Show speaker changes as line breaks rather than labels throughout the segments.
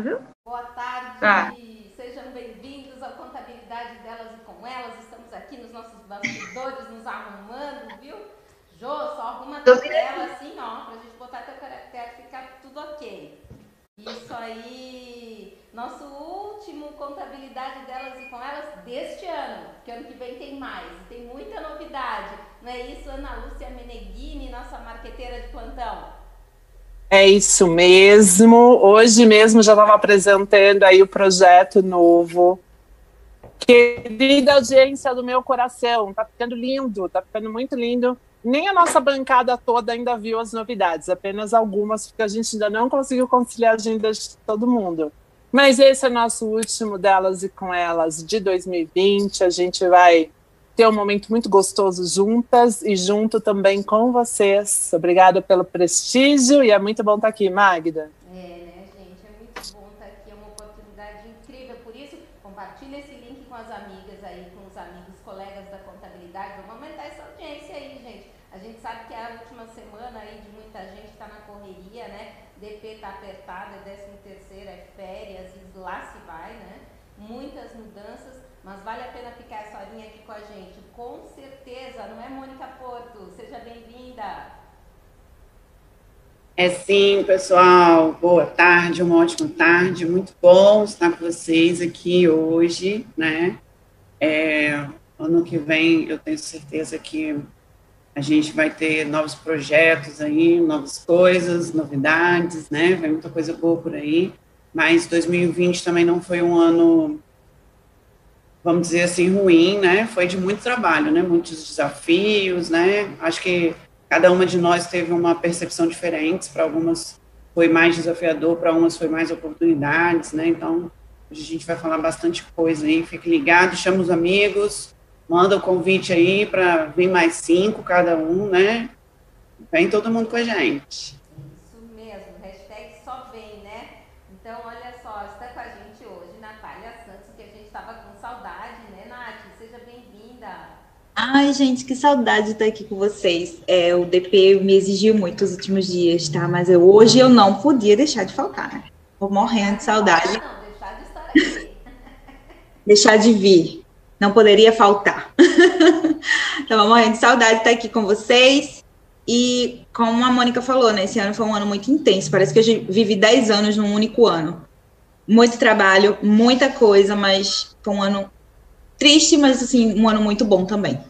viu?
Boa tarde, ah. sejam bem-vindos ao Contabilidade Delas e Com Elas. Estamos aqui nos nossos bastidores, nos arrumando, viu? Jô, só arruma a tela assim, ó, pra gente botar teu caractere e ficar tudo ok. Isso aí, nosso último contabilidade delas e com elas deste ano, que ano que vem tem mais, tem muita novidade. Não é isso, Ana Lúcia Meneghini, nossa marqueteira de plantão?
É isso mesmo. Hoje mesmo já estava apresentando aí o projeto novo. Querida audiência do meu coração, tá ficando lindo, tá ficando muito lindo. Nem a nossa bancada toda ainda viu as novidades, apenas algumas, porque a gente ainda não conseguiu conciliar a agenda de todo mundo. Mas esse é nosso último delas e com elas de 2020. A gente vai ter um momento muito gostoso juntas e junto também com vocês. Obrigada pelo prestígio e é muito bom estar aqui, Magda.
É. DP está apertada, é 13 terceira, é férias, e lá se vai, né? Muitas mudanças, mas vale a pena ficar essa horinha aqui com a gente. Com certeza, não é Mônica Porto? Seja bem-vinda.
É sim, pessoal. Boa tarde, uma ótima tarde. Muito bom estar com vocês aqui hoje, né? É, ano que vem eu tenho certeza que a gente vai ter novos projetos aí, novas coisas, novidades, né? Vem muita coisa boa por aí. Mas 2020 também não foi um ano, vamos dizer assim, ruim, né? Foi de muito trabalho, né? Muitos desafios, né? Acho que cada uma de nós teve uma percepção diferente. Para algumas foi mais desafiador, para algumas foi mais oportunidades, né? Então, a gente vai falar bastante coisa aí. Fique ligado, chama os amigos, manda o convite aí para vir mais cinco cada um, né? Vem todo mundo com a gente.
Isso mesmo, hashtag só vem, né? Então, olha só, está com a gente hoje Natália Santos, que a gente estava com saudade, né, Nath? Seja bem-vinda.
Ai, gente, que saudade de estar aqui com vocês. É, o DP me exigiu muito os últimos dias, tá? Mas eu, hoje eu não podia deixar de faltar, né? Tô morrendo de saudade.
Não, deixar de estar aqui.
deixar de vir não poderia faltar. Estava morrendo de saudade de estar aqui com vocês. E como a Mônica falou, né, esse ano foi um ano muito intenso. Parece que eu vivi 10 anos num único ano. Muito trabalho, muita coisa, mas foi um ano triste, mas assim, um ano muito bom também.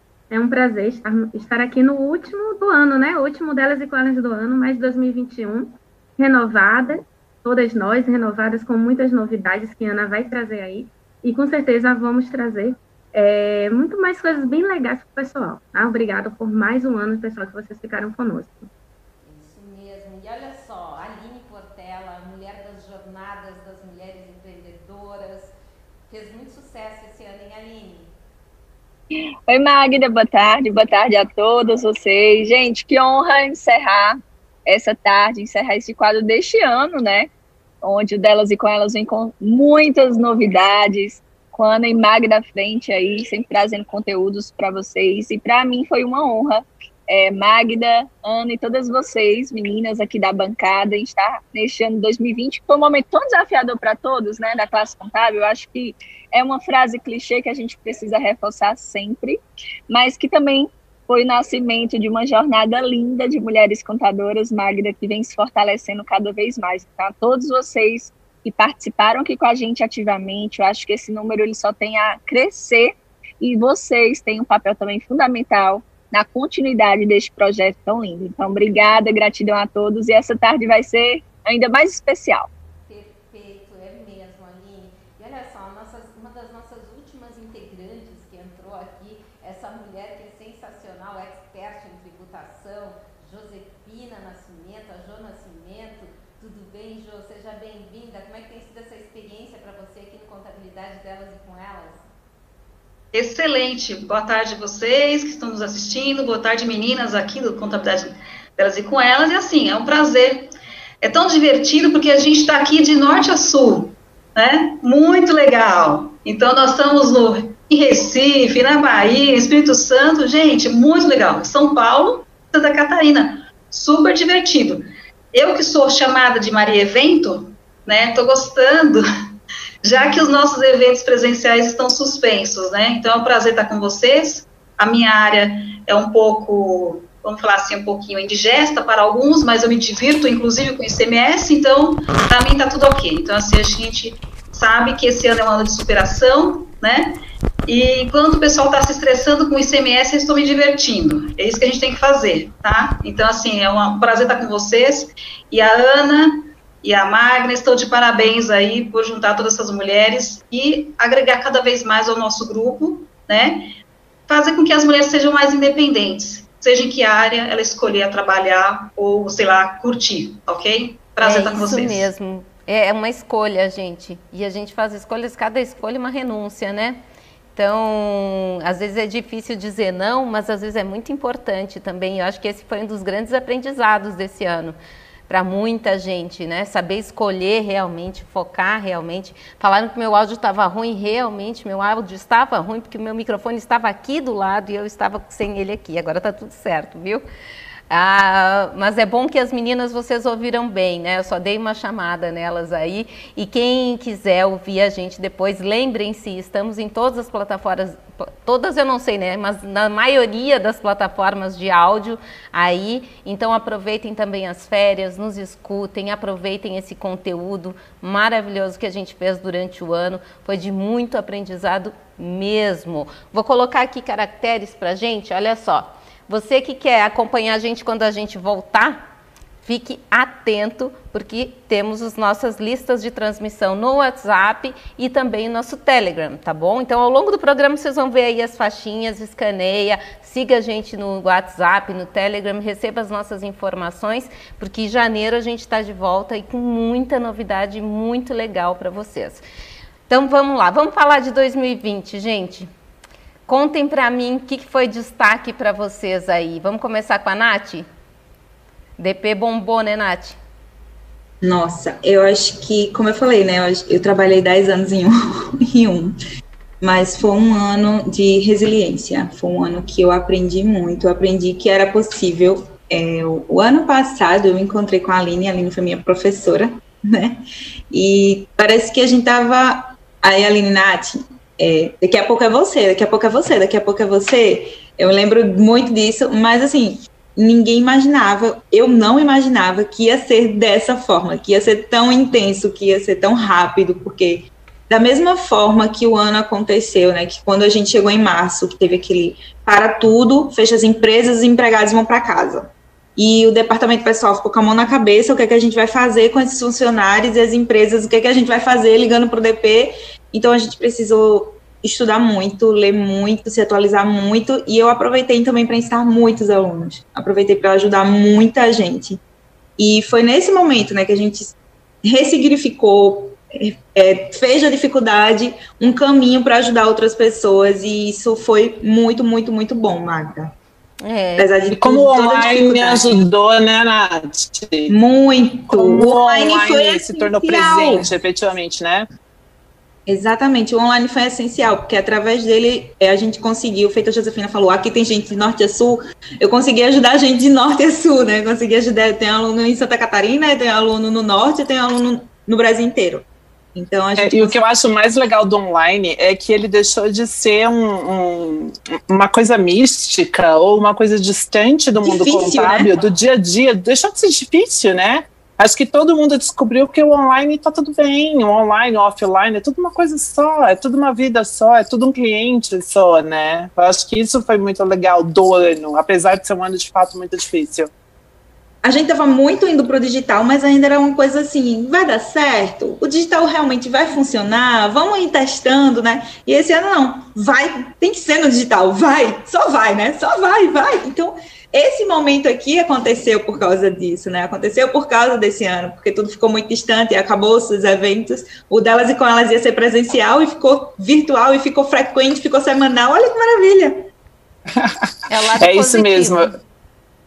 É
um prazer estar, estar aqui no último do ano, né? O último delas e com do ano, mais 2021, renovada, todas nós renovadas com muitas novidades que a Ana vai trazer aí. E com certeza vamos trazer é, muito mais coisas bem legais para o pessoal. Tá? Obrigada por mais um ano, pessoal, que vocês ficaram conosco.
Isso mesmo. E olha só, Aline Portela, mulher das jornadas das mulheres empreendedoras, fez muito sucesso esse ano, hein, Aline?
Oi, Magda, boa tarde, boa tarde a todos vocês. Gente, que honra encerrar essa tarde, encerrar esse quadro deste ano, né? Onde o Delas e Com Elas vem com muitas novidades, com Ana e Magda à frente aí, sempre trazendo conteúdos para vocês. E para mim foi uma honra, é, Magda, Ana e todas vocês, meninas aqui da bancada, em estar neste ano 2020, que foi um momento tão desafiador para todos, né, da classe contábil. Eu acho que é uma frase clichê que a gente precisa reforçar sempre, mas que também foi o nascimento de uma jornada linda de mulheres contadoras, Magda, que vem se fortalecendo cada vez mais. Tá? Todos vocês que participaram aqui com a gente ativamente. Eu acho que esse número ele só tem a crescer e vocês têm um papel também fundamental na continuidade deste projeto tão lindo. Então, obrigada, gratidão a todos e essa tarde vai ser ainda mais especial.
Perfeito, é mesmo, Aline. E olha só, nossas, uma das nossas últimas integrantes que entrou aqui, essa mulher que é sensacional, expert em tributação, Josefina Marina Nascimento, a Jô Nascimento. Tudo bem, Jô? Seja bem-vinda. Como é que tem sido essa experiência para você aqui no Contabilidade delas e com elas?
Excelente. Boa tarde a vocês que estão nos assistindo. Boa tarde, meninas aqui do Contabilidade delas e com elas. E assim, é um prazer. É tão divertido porque a gente está aqui de norte a sul, né? Muito legal. Então, nós estamos no, em Recife, na Bahia, Espírito Santo. Gente, muito legal. São Paulo, Santa Catarina. Super divertido. Eu que sou chamada de Maria Evento, né? Tô gostando, já que os nossos eventos presenciais estão suspensos, né? Então é um prazer estar com vocês. A minha área é um pouco, vamos falar assim, um pouquinho indigesta para alguns, mas eu me divirto, inclusive, com o ICMS, então, para mim, tá tudo ok. Então, assim, a gente sabe que esse ano é um ano de superação, né? E enquanto o pessoal está se estressando com o ICMS, eu estou me divertindo. É isso que a gente tem que fazer, tá? Então, assim, é um prazer estar com vocês. E a Ana e a Magna estão de parabéns aí por juntar todas essas mulheres e agregar cada vez mais ao nosso grupo, né? Fazer com que as mulheres sejam mais independentes, seja em que área ela escolher trabalhar ou, sei lá, curtir, ok? Prazer é estar com vocês.
Isso mesmo. É, é uma escolha, gente. E a gente faz escolhas, cada escolha é uma renúncia, né? Então, às vezes é difícil dizer não, mas às vezes é muito importante também. Eu acho que esse foi um dos grandes aprendizados desse ano para muita gente, né? Saber escolher realmente, focar realmente. Falaram que meu áudio estava ruim, realmente meu áudio estava ruim porque meu microfone estava aqui do lado e eu estava sem ele aqui. Agora está tudo certo, viu? Ah, mas é bom que as meninas vocês ouviram bem, né? Eu só dei uma chamada nelas aí. E quem quiser ouvir a gente depois, lembrem-se, estamos em todas as plataformas, todas eu não sei, né? Mas na maioria das plataformas de áudio aí. Então aproveitem também as férias, nos escutem, aproveitem esse conteúdo maravilhoso que a gente fez durante o ano. Foi de muito aprendizado mesmo. Vou colocar aqui caracteres para gente, olha só. Você que quer acompanhar a gente quando a gente voltar, fique atento, porque temos as nossas listas de transmissão no WhatsApp e também no nosso Telegram, tá bom? Então, ao longo do programa, vocês vão ver aí as faixinhas, escaneia, siga a gente no WhatsApp, no Telegram, receba as nossas informações, porque em janeiro a gente está de volta e com muita novidade muito legal para vocês. Então, vamos lá, vamos falar de 2020, gente. Contem para mim o que foi destaque para vocês aí. Vamos começar com a Nath? DP bombou, né, Nath?
Nossa, eu acho que, como eu falei, né, eu, eu trabalhei 10 anos em um, em um, mas foi um ano de resiliência, foi um ano que eu aprendi muito, eu aprendi que era possível. É, o, o ano passado eu me encontrei com a Aline, a Aline foi minha professora, né, e parece que a gente tava, aí a Aline, Nath, é, daqui a pouco é você, daqui a pouco é você, daqui a pouco é você. Eu lembro muito disso, mas assim, ninguém imaginava, eu não imaginava que ia ser dessa forma, que ia ser tão intenso, que ia ser tão rápido, porque da mesma forma que o ano aconteceu, né, que quando a gente chegou em março, que teve aquele para tudo, fecha as empresas, os empregados vão para casa. E o departamento pessoal ficou com a mão na cabeça, o que é que a gente vai fazer com esses funcionários e as empresas, o que é que a gente vai fazer ligando para o DP. Então a gente precisou estudar muito, ler muito, se atualizar muito, e eu aproveitei também para ensinar muitos alunos. Aproveitei para ajudar muita gente. E foi nesse momento, né, que a gente ressignificou, é, fez a dificuldade um caminho para ajudar outras pessoas, e isso foi muito, muito, muito bom, Magda.
É. Apesar de e como o online ajudou, né, Nath?
Muito.
Como o online, online se tornou presente, efetivamente, né?
Exatamente, o online foi essencial, porque através dele é, a gente conseguiu, feito a Josefina falou, aqui tem gente de norte a sul, eu consegui ajudar a gente de norte a sul, né? Consegui ajudar, tem aluno em Santa Catarina, tem aluno no norte, tem aluno no Brasil inteiro. Então,
é, e o que eu acho mais legal do online é que ele deixou de ser um, um, uma coisa mística ou uma coisa distante do mundo difícil, contábil, né? do dia a dia. Deixou de ser difícil, né? Acho que todo mundo descobriu que o online está tudo bem, o online, o offline, é tudo uma coisa só, é tudo uma vida só, é tudo um cliente só, né? Eu acho que isso foi muito legal do ano, apesar de ser um ano de fato muito difícil.
A gente estava muito indo para o digital, mas ainda era uma coisa assim, vai dar certo? O digital realmente vai funcionar? Vamos ir testando, né? E esse ano não, vai, tem que ser no digital, vai, só vai, né? Só vai, vai. Então, esse momento aqui aconteceu por causa disso, né? Aconteceu por causa desse ano, porque tudo ficou muito distante, acabou os eventos. O delas e com elas ia ser presencial e ficou virtual e ficou frequente, ficou semanal. Olha que maravilha!
É, é isso mesmo.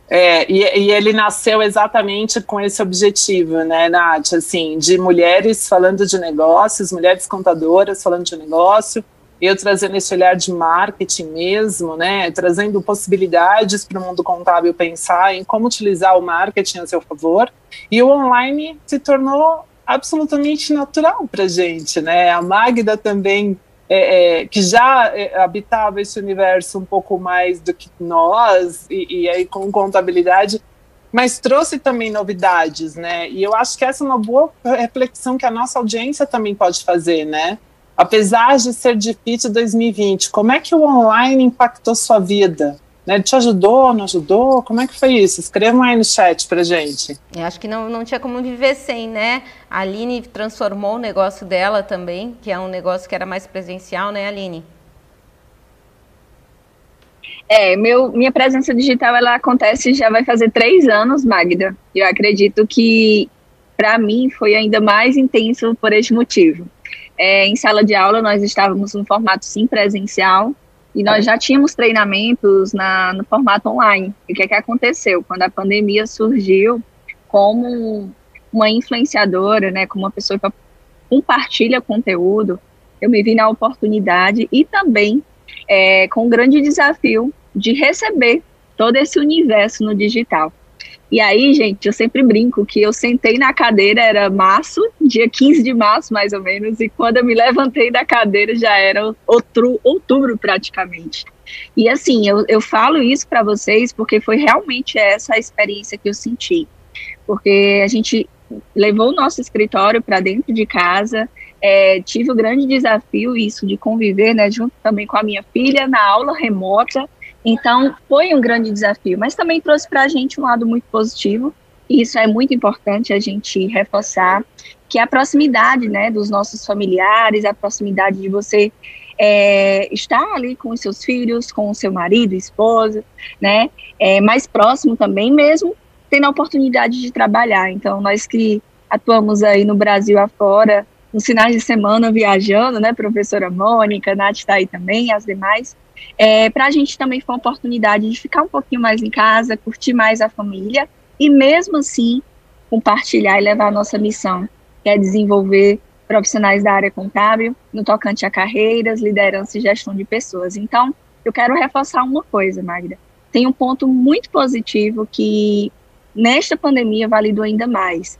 É, e, e, ele nasceu exatamente com esse objetivo, né, Nath? Assim, de mulheres falando de negócios, mulheres contadoras falando de negócio, eu trazendo esse olhar de marketing mesmo, né, trazendo possibilidades para o mundo contábil pensar em como utilizar o marketing a seu favor, e o online se tornou absolutamente natural para gente, né, a Magda também, é, é, que já é, habitava esse universo um pouco mais do que nós, e, e aí com contabilidade, mas trouxe também novidades, né, e eu acho que essa é uma boa reflexão que a nossa audiência também pode fazer, né, apesar de ser difícil 2020, como é que o online impactou sua vida? Né, te ajudou, não ajudou? Como é que foi isso? Escrevam aí no chat pra gente.
Eu acho que não, não tinha como viver sem, né? A Aline transformou o negócio dela também, que é um negócio que era mais presencial, né, Aline?
É, meu, minha presença digital ela acontece já vai fazer três anos, Magda. Eu acredito que para mim foi ainda mais intenso por este motivo. É, em sala de aula, nós estávamos no formato sim presencial e nós já tínhamos treinamentos na, no formato online. E o que, é que aconteceu? Quando a pandemia surgiu, como uma influenciadora, né, como uma pessoa que compartilha conteúdo, eu me vi na oportunidade e também é, com um grande desafio de receber todo esse universo no digital. E aí, gente, eu sempre brinco que eu sentei na cadeira, era março, dia 15 de março, mais ou menos, e quando eu me levantei da cadeira já era outro, outubro praticamente. E assim, eu, eu falo isso para vocês porque foi realmente essa a experiência que eu senti. Porque a gente levou o nosso escritório para dentro de casa, é, tive o grande desafio, isso, de conviver, né, junto também com a minha filha, na aula remota, então, foi um grande desafio, mas também trouxe para a gente um lado muito positivo, e isso é muito importante a gente reforçar, que é a proximidade né, dos nossos familiares, a proximidade de você é, estar ali com os seus filhos, com o seu marido, esposa, né, é, mais próximo também, mesmo tendo a oportunidade de trabalhar. Então, nós que atuamos aí no Brasil afora, nos finais de semana viajando, né, professora Mônica, Nath está aí também, as demais, é, para a gente também foi uma oportunidade de ficar um pouquinho mais em casa, curtir mais a família e mesmo assim compartilhar e levar a nossa missão, que é desenvolver profissionais da área contábil no tocante a carreiras, liderança e gestão de pessoas. Então, eu quero reforçar uma coisa, Magda. Tem um ponto muito positivo que nesta pandemia validou ainda mais.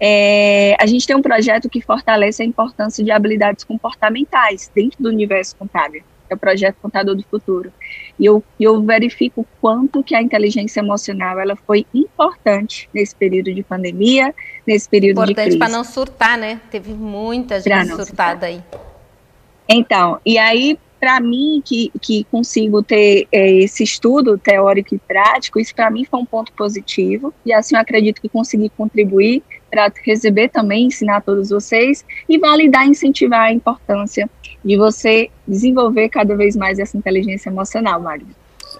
É, a gente tem um projeto que fortalece a importância de habilidades comportamentais dentro do universo contábil é o projeto Contador do Futuro. E eu, eu verifico quanto que a inteligência emocional ela foi importante nesse período de pandemia, nesse período
importante
de crise.
Importante para não surtar, né? Teve muita gente surtada aí.
Então, e aí, para mim, que, que consigo ter é, esse estudo teórico e prático, isso para mim foi um ponto positivo, e assim eu acredito que consegui contribuir para receber também, ensinar a todos vocês, e validar e incentivar a importância de você desenvolver cada vez mais essa inteligência emocional, Mário.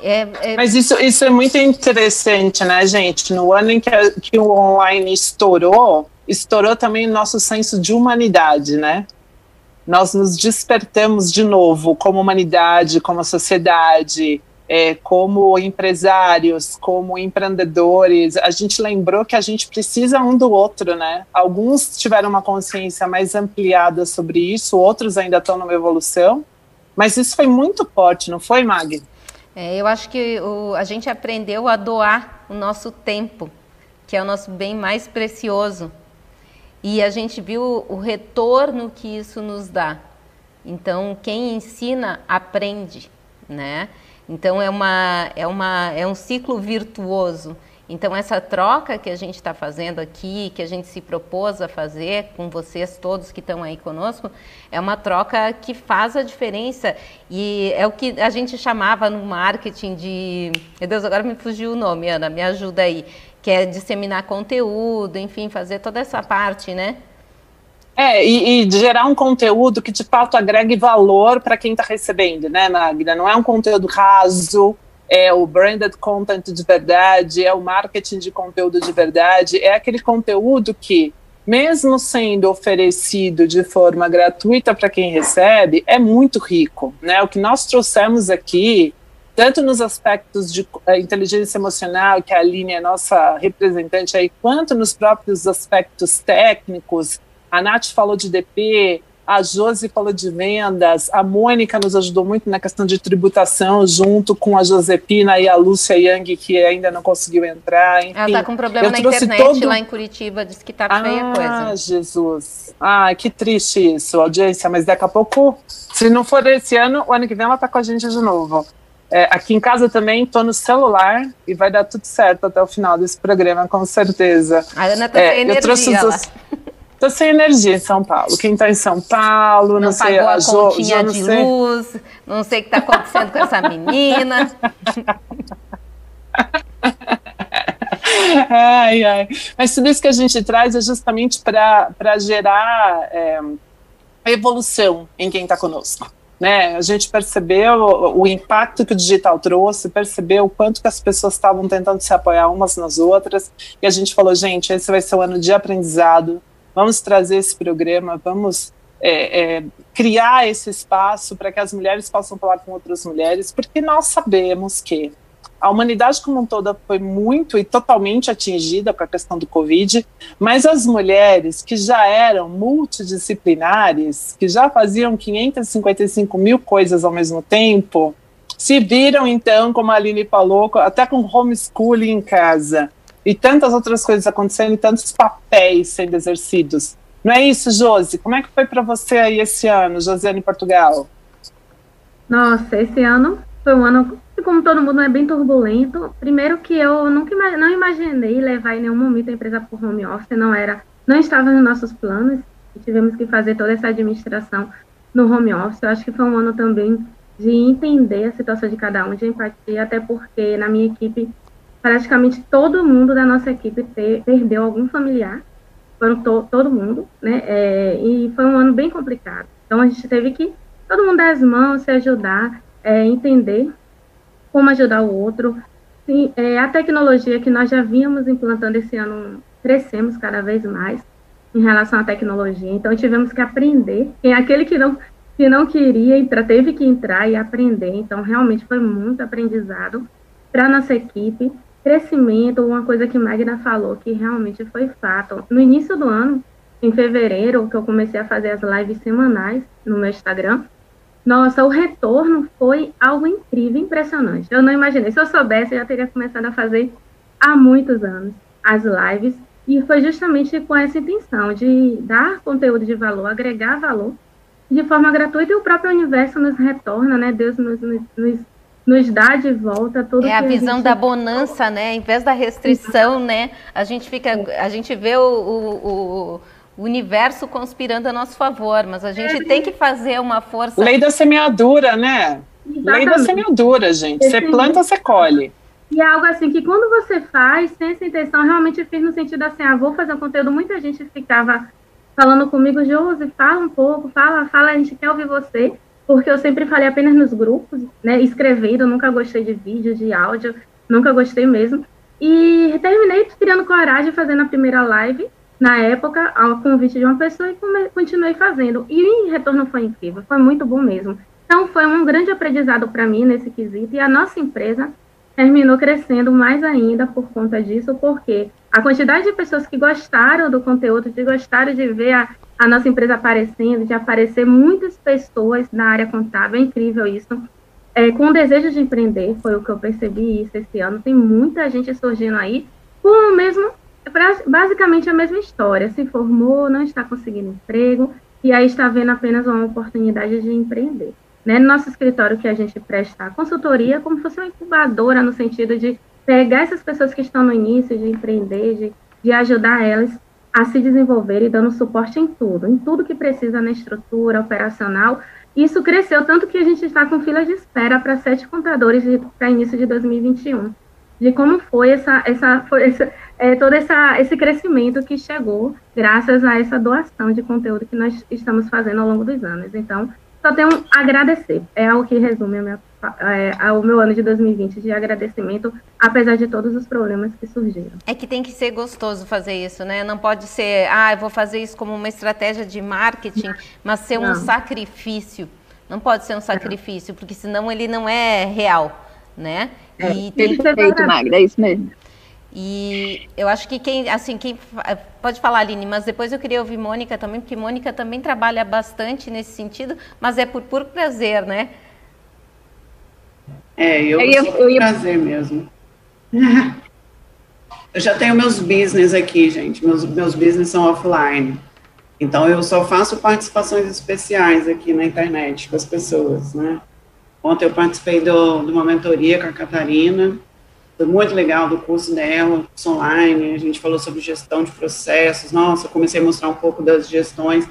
É, é... Mas isso, isso é muito interessante, né, gente? No ano em que, a, que o online estourou, estourou também o nosso senso de humanidade, né? Nós nos despertamos de novo como humanidade, como sociedade, é, como empresários, como empreendedores, a gente lembrou que a gente precisa um do outro, né? Alguns tiveram uma consciência mais ampliada sobre isso, outros ainda estão numa evolução, mas isso foi muito forte, não foi, Mag?
É, eu acho que o, a gente aprendeu a doar o nosso tempo, que é o nosso bem mais precioso. E a gente viu o retorno que isso nos dá. Então, quem ensina, aprende, né? Então é, uma, é, uma, é um ciclo virtuoso. Então essa troca que a gente está fazendo aqui, que a gente se propôs a fazer com vocês todos que estão aí conosco, é uma troca que faz a diferença e é o que a gente chamava no marketing de, meu Deus, agora me fugiu o nome, Ana, me ajuda aí, que é disseminar conteúdo, enfim, fazer toda essa parte, né?
É, e, e, gerar um conteúdo que de fato agregue valor para quem está recebendo, né, Magda? Não é um conteúdo raso, é o branded content de verdade, é o marketing de conteúdo de verdade, é aquele conteúdo que, mesmo sendo oferecido de forma gratuita para quem recebe, é muito rico. Né? O que nós trouxemos aqui, tanto nos aspectos de uh, inteligência emocional, que a Aline é nossa representante aí, quanto nos próprios aspectos técnicos. A Nath falou de DP, a Josi falou de vendas, a Mônica nos ajudou muito na questão de tributação, junto com a Josepina e a Lúcia Yang, que ainda não conseguiu entrar. Enfim,
Ela está com problema na internet todo... lá em Curitiba, disse que está feia a coisa.
Ah, Jesus. Ah, que triste isso, audiência, mas daqui a pouco, se não for esse ano, o ano que vem ela está com a gente de novo. É, aqui em casa também estou no celular e vai dar tudo certo até o final desse programa, com certeza.
A Ana está é. Eu trouxe os,
Tô sem energia em São Paulo. Quem tá em São Paulo, não,
não
sei...
Pagou a jo, continha jo, de sei. luz, não sei o que tá acontecendo com essa menina.
ai, ai. Mas tudo isso que a gente traz é justamente para gerar é, evolução em quem está conosco. Né? A gente percebeu o, o, impacto que o digital trouxe, percebeu o quanto que as pessoas estavam tentando se apoiar umas nas outras, e a gente falou, gente, esse vai ser o ano de aprendizado, vamos trazer esse programa, vamos é, é, criar esse espaço para que as mulheres possam falar com outras mulheres, porque nós sabemos que a humanidade como um todo foi muito e totalmente atingida com a questão do Covid, mas as mulheres que já eram multidisciplinares, que já faziam 555 mil coisas ao mesmo tempo, se viram então, como a Aline falou, até com homeschooling em casa e tantas outras coisas acontecendo, e tantos papéis sendo exercidos. Não é isso, Josi? Como é que foi para você aí esse ano, Josiane, em Portugal?
Nossa, esse ano foi um ano, como todo mundo, é bem turbulento. Primeiro que eu nunca não imaginei levar em nenhum momento a empresa por home office, não era, não estava nos nossos planos. Tivemos que fazer toda essa administração no home office. Eu acho que foi um ano também de entender a situação de cada um, de empatia, até porque na minha equipe praticamente todo mundo da nossa equipe ter, perdeu algum familiar, foram to, todo mundo, né? É, e foi um ano bem complicado. Então a gente teve que todo mundo dar as mãos, se ajudar, é, entender como ajudar o outro. Sim, é, a tecnologia que nós já vínhamos implantando esse ano, crescemos cada vez mais em relação à tecnologia. Então tivemos que aprender. Quem aquele que não que não queria entrar, teve que entrar e aprender. Então realmente foi muito aprendizado para nossa equipe crescimento, uma coisa que Magna falou que realmente foi fato. No início do ano, em fevereiro, que eu comecei a fazer as lives semanais no meu Instagram, nossa, o retorno foi algo incrível, impressionante. Eu não imaginei. Se eu soubesse, eu já teria começado a fazer há muitos anos as lives. E foi justamente com essa intenção de dar conteúdo de valor, agregar valor de forma gratuita e o próprio universo nos retorna, né? Deus nos, nos, nos nos dá de volta tudo
é a visão a gente... da bonança, né? Em vez da restrição, né? A gente fica, a gente vê o, o, o universo conspirando a nosso favor, mas a gente é. tem que fazer uma força.
Lei da semeadura, né? Exatamente. Lei da semeadura, gente. Você planta, você colhe.
E é algo assim que quando você faz, sem essa intenção, realmente fiz no sentido assim, ah, vou fazer um conteúdo, muita gente ficava falando comigo, Josi, fala um pouco, fala, fala, a gente quer ouvir você porque eu sempre falei apenas nos grupos, né, escrevendo, nunca gostei de vídeo, de áudio, nunca gostei mesmo. E terminei criando coragem fazendo a primeira live, na época, ao convite de uma pessoa, e continuei fazendo. E o retorno foi incrível, foi muito bom mesmo. Então, foi um grande aprendizado para mim nesse quesito, e a nossa empresa terminou crescendo mais ainda por conta disso, porque a quantidade de pessoas que gostaram do conteúdo, que gostaram de ver a, a nossa empresa aparecendo, de aparecer muitas pessoas na área contábil, é incrível isso. É, com o desejo de empreender, foi o que eu percebi isso esse ano, tem muita gente surgindo aí com o mesmo, basicamente a mesma história, se formou, não está conseguindo emprego, e aí está vendo apenas uma oportunidade de empreender. Né? No nosso escritório que a gente presta consultoria, como se fosse uma incubadora, no sentido de pegar essas pessoas que estão no início de empreender, de, de ajudar elas a se desenvolver e dando suporte em tudo, em tudo que precisa na estrutura operacional. Isso cresceu tanto que a gente está com filas de espera para sete contadores para início de 2021. De como foi essa, essa, foi essa, é, todo essa, esse crescimento que chegou graças a essa doação de conteúdo que nós estamos fazendo ao longo dos anos. Então, só tenho a agradecer. É algo que resume a minha é, ao meu ano de 2020 de agradecimento, apesar de todos os problemas que surgiram.
É que tem que ser gostoso fazer isso, né? Não pode ser, ah, eu vou fazer isso como uma estratégia de marketing, mas ser um sacrifício. Não pode ser um sacrifício, porque senão ele não é real, né?
É, e tem... Perfeito, Magda, é isso mesmo.
E eu acho que quem, assim, quem pode falar, Aline, mas depois eu queria ouvir Mônica também, porque Mônica também trabalha bastante nesse sentido, mas é por puro prazer, né?
É, eu, eu ia, eu ia... prazer mesmo. eu já tenho meus business aqui, gente. Meus, meus business são offline. Então eu só faço participações especiais aqui na internet com as pessoas, né? Ontem eu participei do, de uma mentoria com a Catarina, foi muito legal do curso dela, curso online, a gente falou sobre gestão de processos, nossa, comecei a mostrar um pouco das gestões,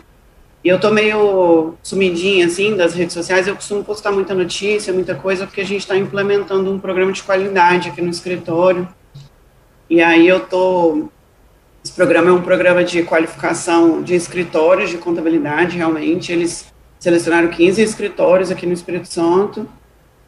e eu tô meio sumidinha, assim, das redes sociais, eu costumo postar muita notícia, muita coisa, porque a gente está implementando um programa de qualidade aqui no escritório, e aí eu tô, esse programa é um programa de qualificação de escritórios de contabilidade, realmente, eles selecionaram 15 escritórios aqui no Espírito Santo,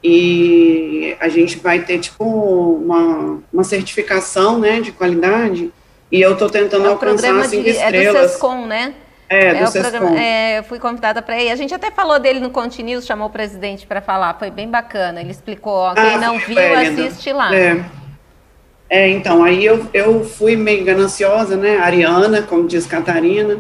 e a gente vai ter tipo uma, uma certificação, né, de qualidade, e eu estou tentando é alcançar cinco de, estrelas.
É do SESCOM, né?
É, é do Programa,
é, eu fui convidada para ir. A gente até falou dele no Continuous, chamou o presidente para falar. Foi bem bacana. Ele explicou. Ó, quem ah, não viu, assiste lá.
É. é. então, aí eu, eu fui meio gananciosa, né? Ariana, como diz Catarina.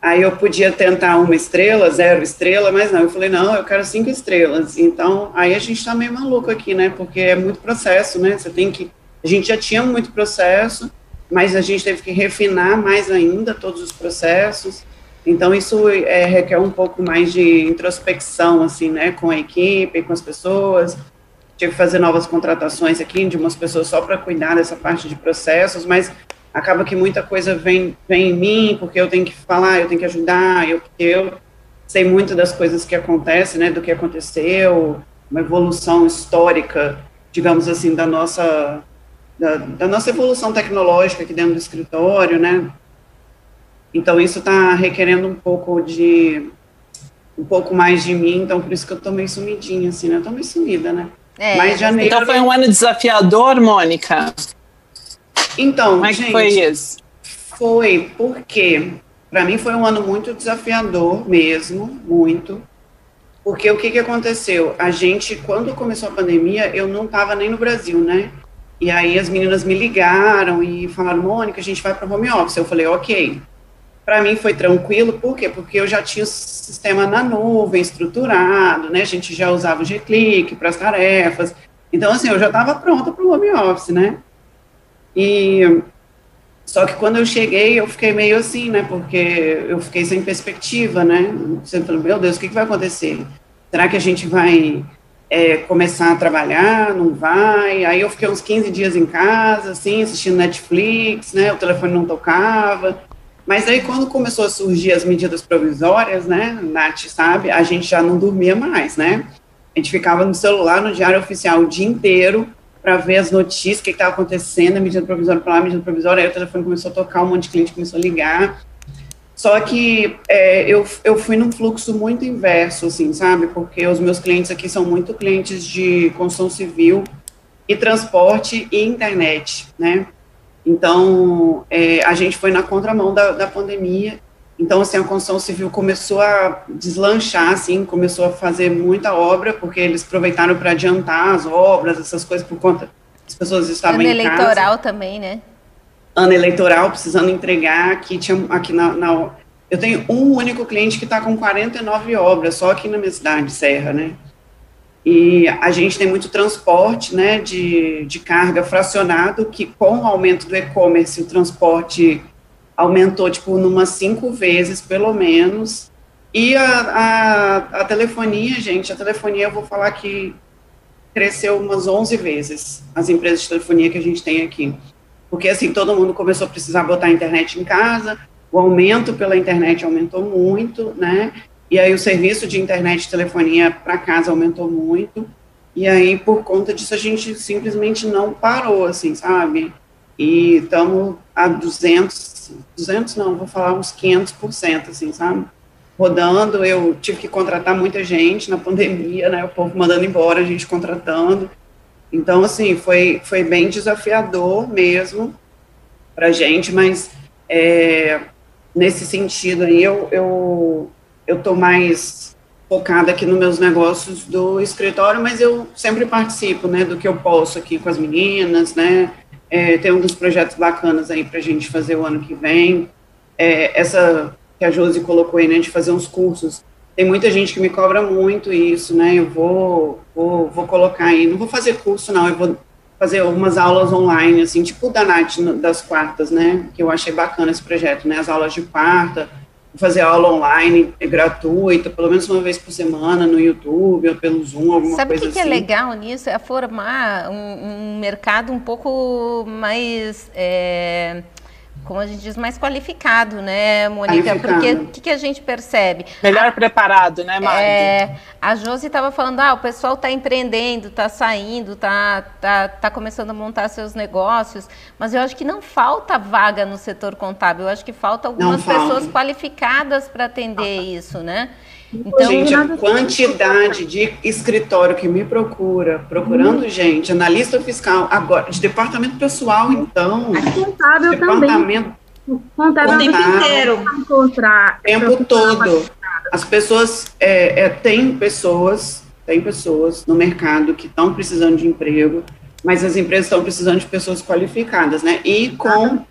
Aí eu podia tentar uma estrela, zero estrela, mas não, eu falei, não, eu quero cinco estrelas. Então, aí a gente tá meio maluco aqui, né? Porque é muito processo, né? Você tem que. A gente já tinha muito processo, mas a gente teve que refinar mais ainda todos os processos. Então, isso é, requer um pouco mais de introspecção, assim, né? Com a equipe, com as pessoas. Tive que fazer novas contratações aqui de umas pessoas só para cuidar dessa parte de processos, mas acaba que muita coisa vem, vem em mim, porque eu tenho que falar, eu tenho que ajudar, eu, eu sei muito das coisas que acontecem, né, do que aconteceu, uma evolução histórica, digamos assim, da nossa, da, da nossa evolução tecnológica aqui dentro do escritório, né, então isso está requerendo um pouco de, um pouco mais de mim, então por isso que eu tô meio sumidinha, assim, né, eu tô meio sumida, né.
É, Mas janeiro... Então foi um ano desafiador, Mônica?
Então,
Como é
gente,
que foi isso?
Foi porque para mim foi um ano muito desafiador mesmo, muito. Porque o que, que aconteceu? A gente, quando começou a pandemia, eu não estava nem no Brasil, né? E aí as meninas me ligaram e falaram, Mônica, a gente vai para o home office. Eu falei, ok. Para mim foi tranquilo, por quê? Porque eu já tinha o sistema na nuvem estruturado, né? A gente já usava o G-Click para as tarefas. Então, assim, eu já estava pronta para o home office, né? E só que quando eu cheguei, eu fiquei meio assim, né? Porque eu fiquei sem perspectiva, né? Você falou, meu Deus, o que, que vai acontecer? Será que a gente vai é, começar a trabalhar? Não vai? Aí eu fiquei uns 15 dias em casa, assim, assistindo Netflix, né? O telefone não tocava. Mas aí, quando começou a surgir as medidas provisórias, né? Nath sabe, a gente já não dormia mais, né? A gente ficava no celular, no diário oficial, o dia inteiro, para ver as notícias, o que estava acontecendo, a medida provisória para lá, a medida provisória, aí o telefone começou a tocar, um monte de cliente começou a ligar. Só que é, eu, eu fui num fluxo muito inverso, assim, sabe? Porque os meus clientes aqui são muito clientes de construção civil e transporte e internet, né? Então, é, a gente foi na contramão da, da pandemia então, assim, a construção civil começou a deslanchar, assim, começou a fazer muita obra, porque eles aproveitaram para adiantar as obras, essas coisas, por conta as pessoas estavam ano
em casa. Eleitoral também, né?
Ano eleitoral, precisando entregar, aqui, tinha, aqui na, na eu tenho um único cliente que está com 49 obras, só aqui na minha cidade, Serra, né? E a gente tem muito transporte, né, de, de carga fracionado, que com o aumento do e-commerce, o transporte aumentou, tipo, numas cinco vezes, pelo menos. E a, a, a, telefonia, gente, a telefonia, eu vou falar que cresceu umas 11 vezes, as empresas de telefonia que a gente tem aqui. Porque, assim, todo mundo começou a precisar botar a internet em casa, o aumento pela internet aumentou muito, né? E aí o serviço de internet e telefonia para casa aumentou muito. E aí, por conta disso, a gente simplesmente não parou, assim, sabe? E estamos a 200, 200 não, vou falar uns 500%, assim, sabe? rodando, eu tive que contratar muita gente na pandemia, né, o povo mandando embora, a gente contratando, então, assim, foi, foi bem desafiador mesmo para a gente, mas é, nesse sentido aí eu, eu, eu tô mais focada aqui nos meus negócios do escritório, mas eu sempre participo, né, do que eu posso aqui com as meninas, né, é, tem alguns projetos bacanas aí para a gente fazer o ano que vem, é, essa que a Josi colocou aí, né, de fazer uns cursos, tem muita gente que me cobra muito isso, né, eu vou, vou, vou colocar aí, não vou fazer curso não, eu vou fazer algumas aulas online, assim, tipo da Nath das quartas, né, que eu achei bacana esse projeto, né, as aulas de quarta, fazer aula online é gratuita, pelo menos uma vez por semana no YouTube ou pelo Zoom, alguma
Sabe
coisa
que
assim.
Sabe o que é legal nisso? É formar um, um mercado um pouco mais... É como a gente diz, mais qualificado, né, Mônica? Porque o que, que, a gente percebe?
Melhor a, preparado, né, Magda?
É, a Josi estava falando, ah, o pessoal está empreendendo, está saindo, está tá, tá começando a montar seus negócios, mas eu acho que não falta vaga no setor contábil, eu acho que falta algumas pessoas qualificadas para atender isso, né?
Então, gente, a quantidade de escritório que me procura, procurando hum. gente, analista fiscal, agora, de departamento pessoal, então.
contábil departamento, também. Contábil o tempo inteiro. Encontrar
tempo todo. As pessoas, é, é, tem pessoas, tem pessoas no mercado que estão precisando de emprego, mas as empresas estão precisando de pessoas qualificadas, né? E com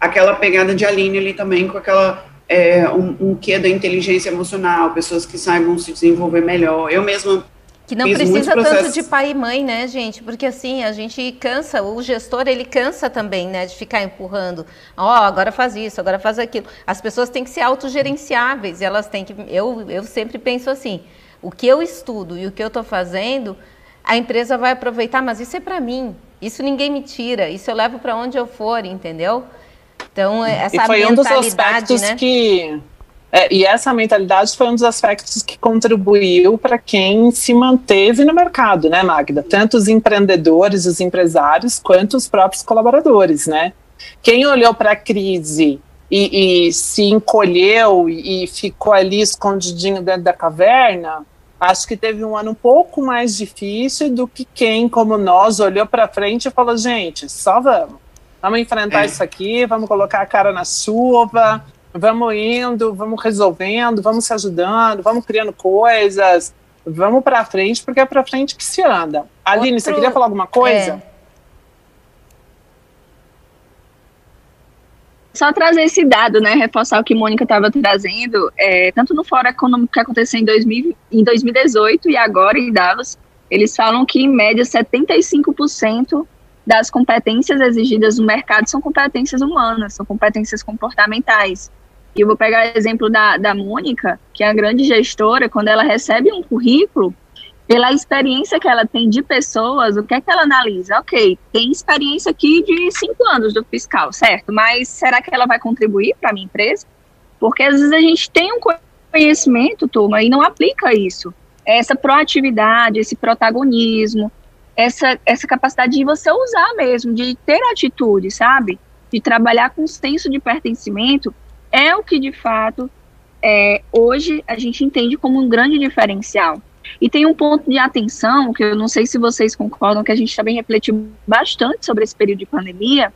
aquela pegada de Aline ali também, com aquela é, um, um quê da inteligência emocional, pessoas que saibam se desenvolver melhor. Eu mesma
que não precisa tanto de pai e mãe, né, gente? Porque assim, a gente cansa, o gestor, ele cansa também, né, de ficar empurrando. Ó, oh, agora faz isso, agora faz aquilo. As pessoas têm que ser autogerenciáveis, elas têm que... Eu, eu sempre penso assim, o que eu estudo e o que eu estou fazendo, a empresa vai aproveitar, mas isso é para mim. Isso ninguém me tira, isso eu levo para onde eu for, entendeu? Então, essa e foi um dos aspectos né?
que é, e essa mentalidade foi um dos aspectos que contribuiu para quem se manteve no mercado, né, Magda? Tanto os empreendedores, os empresários, quanto os próprios colaboradores, né? Quem olhou para a crise e, e, se encolheu e ficou ali escondidinho dentro da caverna, acho que teve um ano um pouco mais difícil do que quem, como nós, olhou para frente e falou: gente, só vamos. Vamos enfrentar é. isso aqui, vamos colocar a cara na chuva, vamos indo, vamos resolvendo, vamos se ajudando, vamos criando coisas, vamos para frente, porque é para frente que se anda. Aline, Outro... você queria falar alguma coisa? É.
Só trazer esse dado, né, reforçar o que Mônica estava trazendo, é, tanto no Fórum Econômico que aconteceu em, 2000, em 2018 e agora em Davos, eles falam que, em média, 75% das competências exigidas no mercado são competências humanas, são competências comportamentais. E eu vou pegar o exemplo da, da Mônica, que é a grande gestora, quando ela recebe um currículo, pela experiência que ela tem de pessoas, o que é que ela analisa? Ok, tem experiência aqui de cinco anos do fiscal, certo? Mas será que ela vai contribuir para a minha empresa? Porque às vezes a gente tem um conhecimento, turma, e não aplica isso. Essa proatividade, esse protagonismo, essa, essa capacidade de você usar mesmo, de ter atitude, sabe? De trabalhar com senso de pertencimento, é o que de fato é, hoje a gente entende como um grande diferencial. E tem um ponto de atenção, que eu não sei se vocês concordam, que a gente também refletiu bastante sobre esse período de pandemia,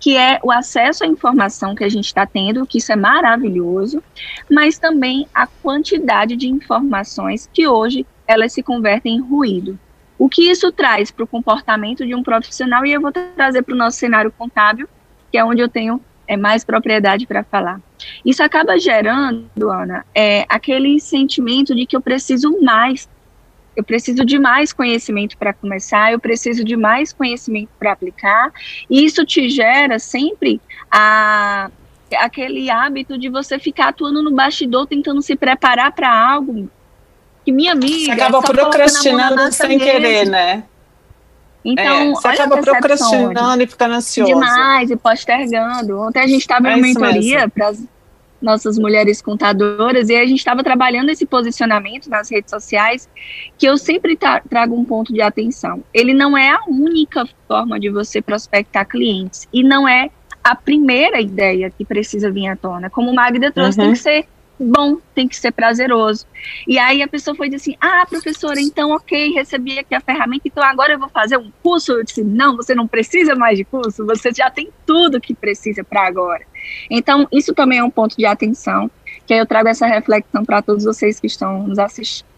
que é o acesso à informação que a gente está tendo, que isso é maravilhoso, mas também a quantidade de informações que hoje elas se convertem em ruído. O que isso traz para o comportamento de um profissional, e eu vou trazer para o nosso cenário contábil, que é onde eu tenho é, mais propriedade para falar. Isso acaba gerando, Ana, é, aquele sentimento de que eu preciso mais, eu preciso de mais conhecimento para começar, eu preciso de mais conhecimento para aplicar, e isso te gera sempre a, aquele hábito de você ficar atuando no bastidor, tentando se preparar para algo que minha amiga. Você
acaba procrastinando sem mesmo. querer, né?
Então, é,
você acaba procrastinando e ficando ansiosa.
Demais, e postergando. Ontem a gente estava é em mentoria para as nossas mulheres contadoras e a gente estava trabalhando esse posicionamento nas redes sociais, que eu sempre trago um ponto de atenção. Ele não é a única forma de você prospectar clientes e não é a primeira ideia que precisa vir à tona. Como o Magda trouxe, uhum. tem que ser bom, tem que ser prazeroso. E aí a pessoa foi dizer assim: ah, professora, então ok, recebi aqui a ferramenta, então agora eu vou fazer um curso. Eu disse: não, você não precisa mais de curso, você já tem tudo que precisa para agora. Então, isso também é um ponto de atenção, que aí eu trago essa reflexão para todos vocês que estão nos assistindo.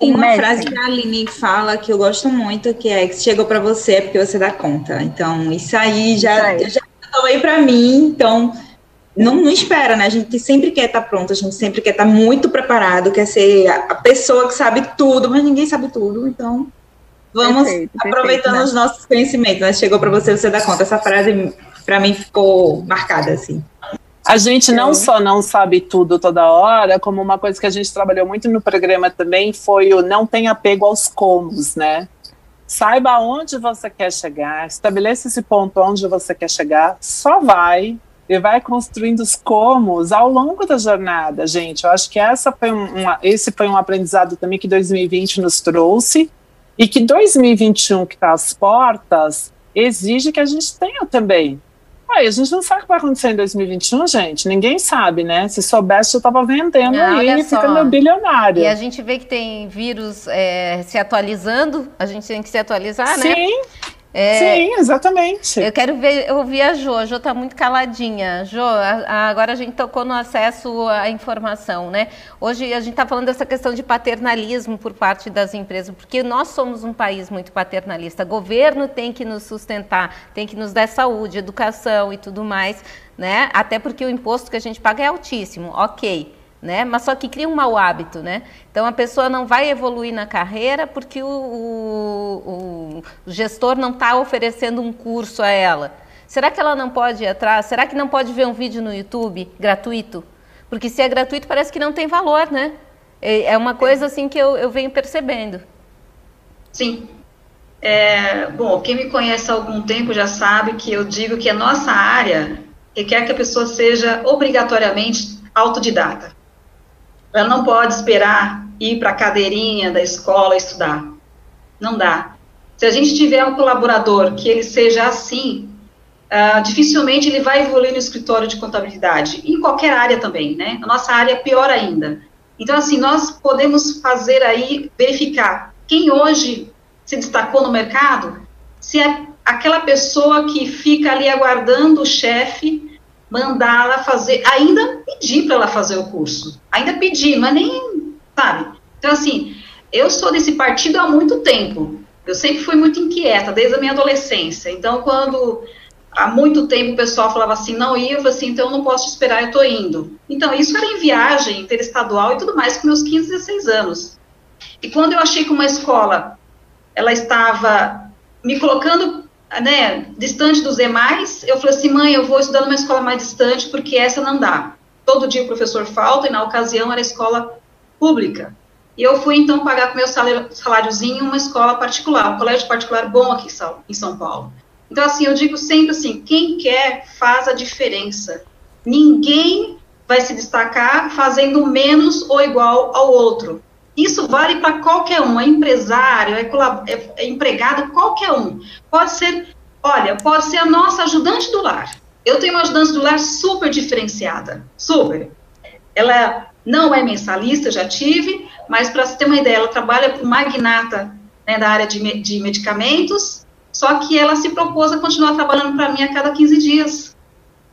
Uma frase que a Aline fala que eu gosto muito, que é que chegou para você é porque você dá conta. Então, isso aí já, isso aí. já tomei para mim, então não, não, espera, né? A gente sempre quer estar tá pronto, a gente sempre quer estar tá muito preparado, quer ser a pessoa que sabe tudo, mas ninguém sabe tudo, então vamos perfeito, aproveitando perfeito, né? os nossos conhecimentos. Mas chegou para você, você dá conta. Essa frase para mim ficou marcada assim.
A gente não só não sabe tudo toda hora, como uma coisa que a gente trabalhou muito no programa também foi o não tem apego aos comos, né? Saiba onde você quer chegar, estabeleça esse ponto onde você quer chegar, só vai e vai construindo os comos ao longo da jornada, gente. Eu acho que essa foi um, uma, esse foi um aprendizado também que 2020 nos trouxe e que 2021 que está às portas exige que a gente tenha também Aí a gente não sabe o que vai acontecer em 2021, gente. Ninguém sabe, né? Se soubesse, eu tava vendendo não, aí e ficando bilionário.
E a gente vê que tem vírus é, se atualizando, a gente tem que se atualizar,
Sim. né? Sim. É, Sim, exatamente.
Eu quero ver, ouvir a Jo. A Jo está muito caladinha. Jo, a, a, agora a gente tocou no acesso à informação, né? Hoje a gente está falando dessa questão de paternalismo por parte das empresas, porque nós somos um país muito paternalista. O governo tem que nos sustentar, tem que nos dar saúde, educação e tudo mais, né? Até porque o imposto que a gente paga é altíssimo, ok né? Mas só que cria um mau hábito, né? Então a pessoa não vai evoluir na carreira porque o, o, o gestor não está oferecendo um curso a ela. Será que ela não pode ir atrás? Será que não pode ver um vídeo no YouTube gratuito? Porque se é gratuito parece que não tem valor, né? É, é uma coisa assim que eu, eu venho percebendo.
Sim. É, bom, quem me conhece há algum tempo já sabe que eu digo que a nossa área requer que a pessoa seja obrigatoriamente autodidata. Ela não pode esperar ir para a cadeirinha da escola estudar. Não dá. Se a gente tiver um colaborador que ele seja assim, uh, dificilmente ele vai evoluir no escritório de contabilidade. Em qualquer área também, né? A nossa área é pior ainda. Então, assim, nós podemos fazer aí, verificar quem hoje se destacou no mercado, se é aquela pessoa que fica ali aguardando o chefe mandá-la fazer, ainda pedir para ela fazer o curso, ainda pedir, mas nem, sabe? Então, assim, eu sou desse partido há muito tempo, eu sempre fui muito inquieta, desde a minha adolescência, então, quando há muito tempo o pessoal falava assim, não ia, eu falei assim, então eu não posso esperar, eu estou indo. Então, isso era em viagem interestadual e tudo mais, com meus 15, 16 anos. E quando eu achei que uma escola, ela estava me colocando né, distante dos demais, eu falei assim, mãe, eu vou estudar numa escola mais distante, porque essa não dá. Todo dia o professor falta, e na ocasião era escola pública. E eu fui, então, pagar com meu salário, saláriozinho uma escola particular, um colégio particular bom aqui em São Paulo. Então, assim, eu digo sempre assim, quem quer faz a diferença. Ninguém vai se destacar fazendo menos ou igual ao outro. Isso vale para qualquer um, é empresário, é, é, é, empregado, qualquer um. Pode ser, olha, pode ser a nossa ajudante do lar. Eu tenho uma ajudante do lar super diferenciada, super. Ela não é mensalista, já tive, mas para você ter uma ideia, ela trabalha com magnata né, da área de, de medicamentos, só que ela se propôs a continuar trabalhando para mim a cada 15 dias.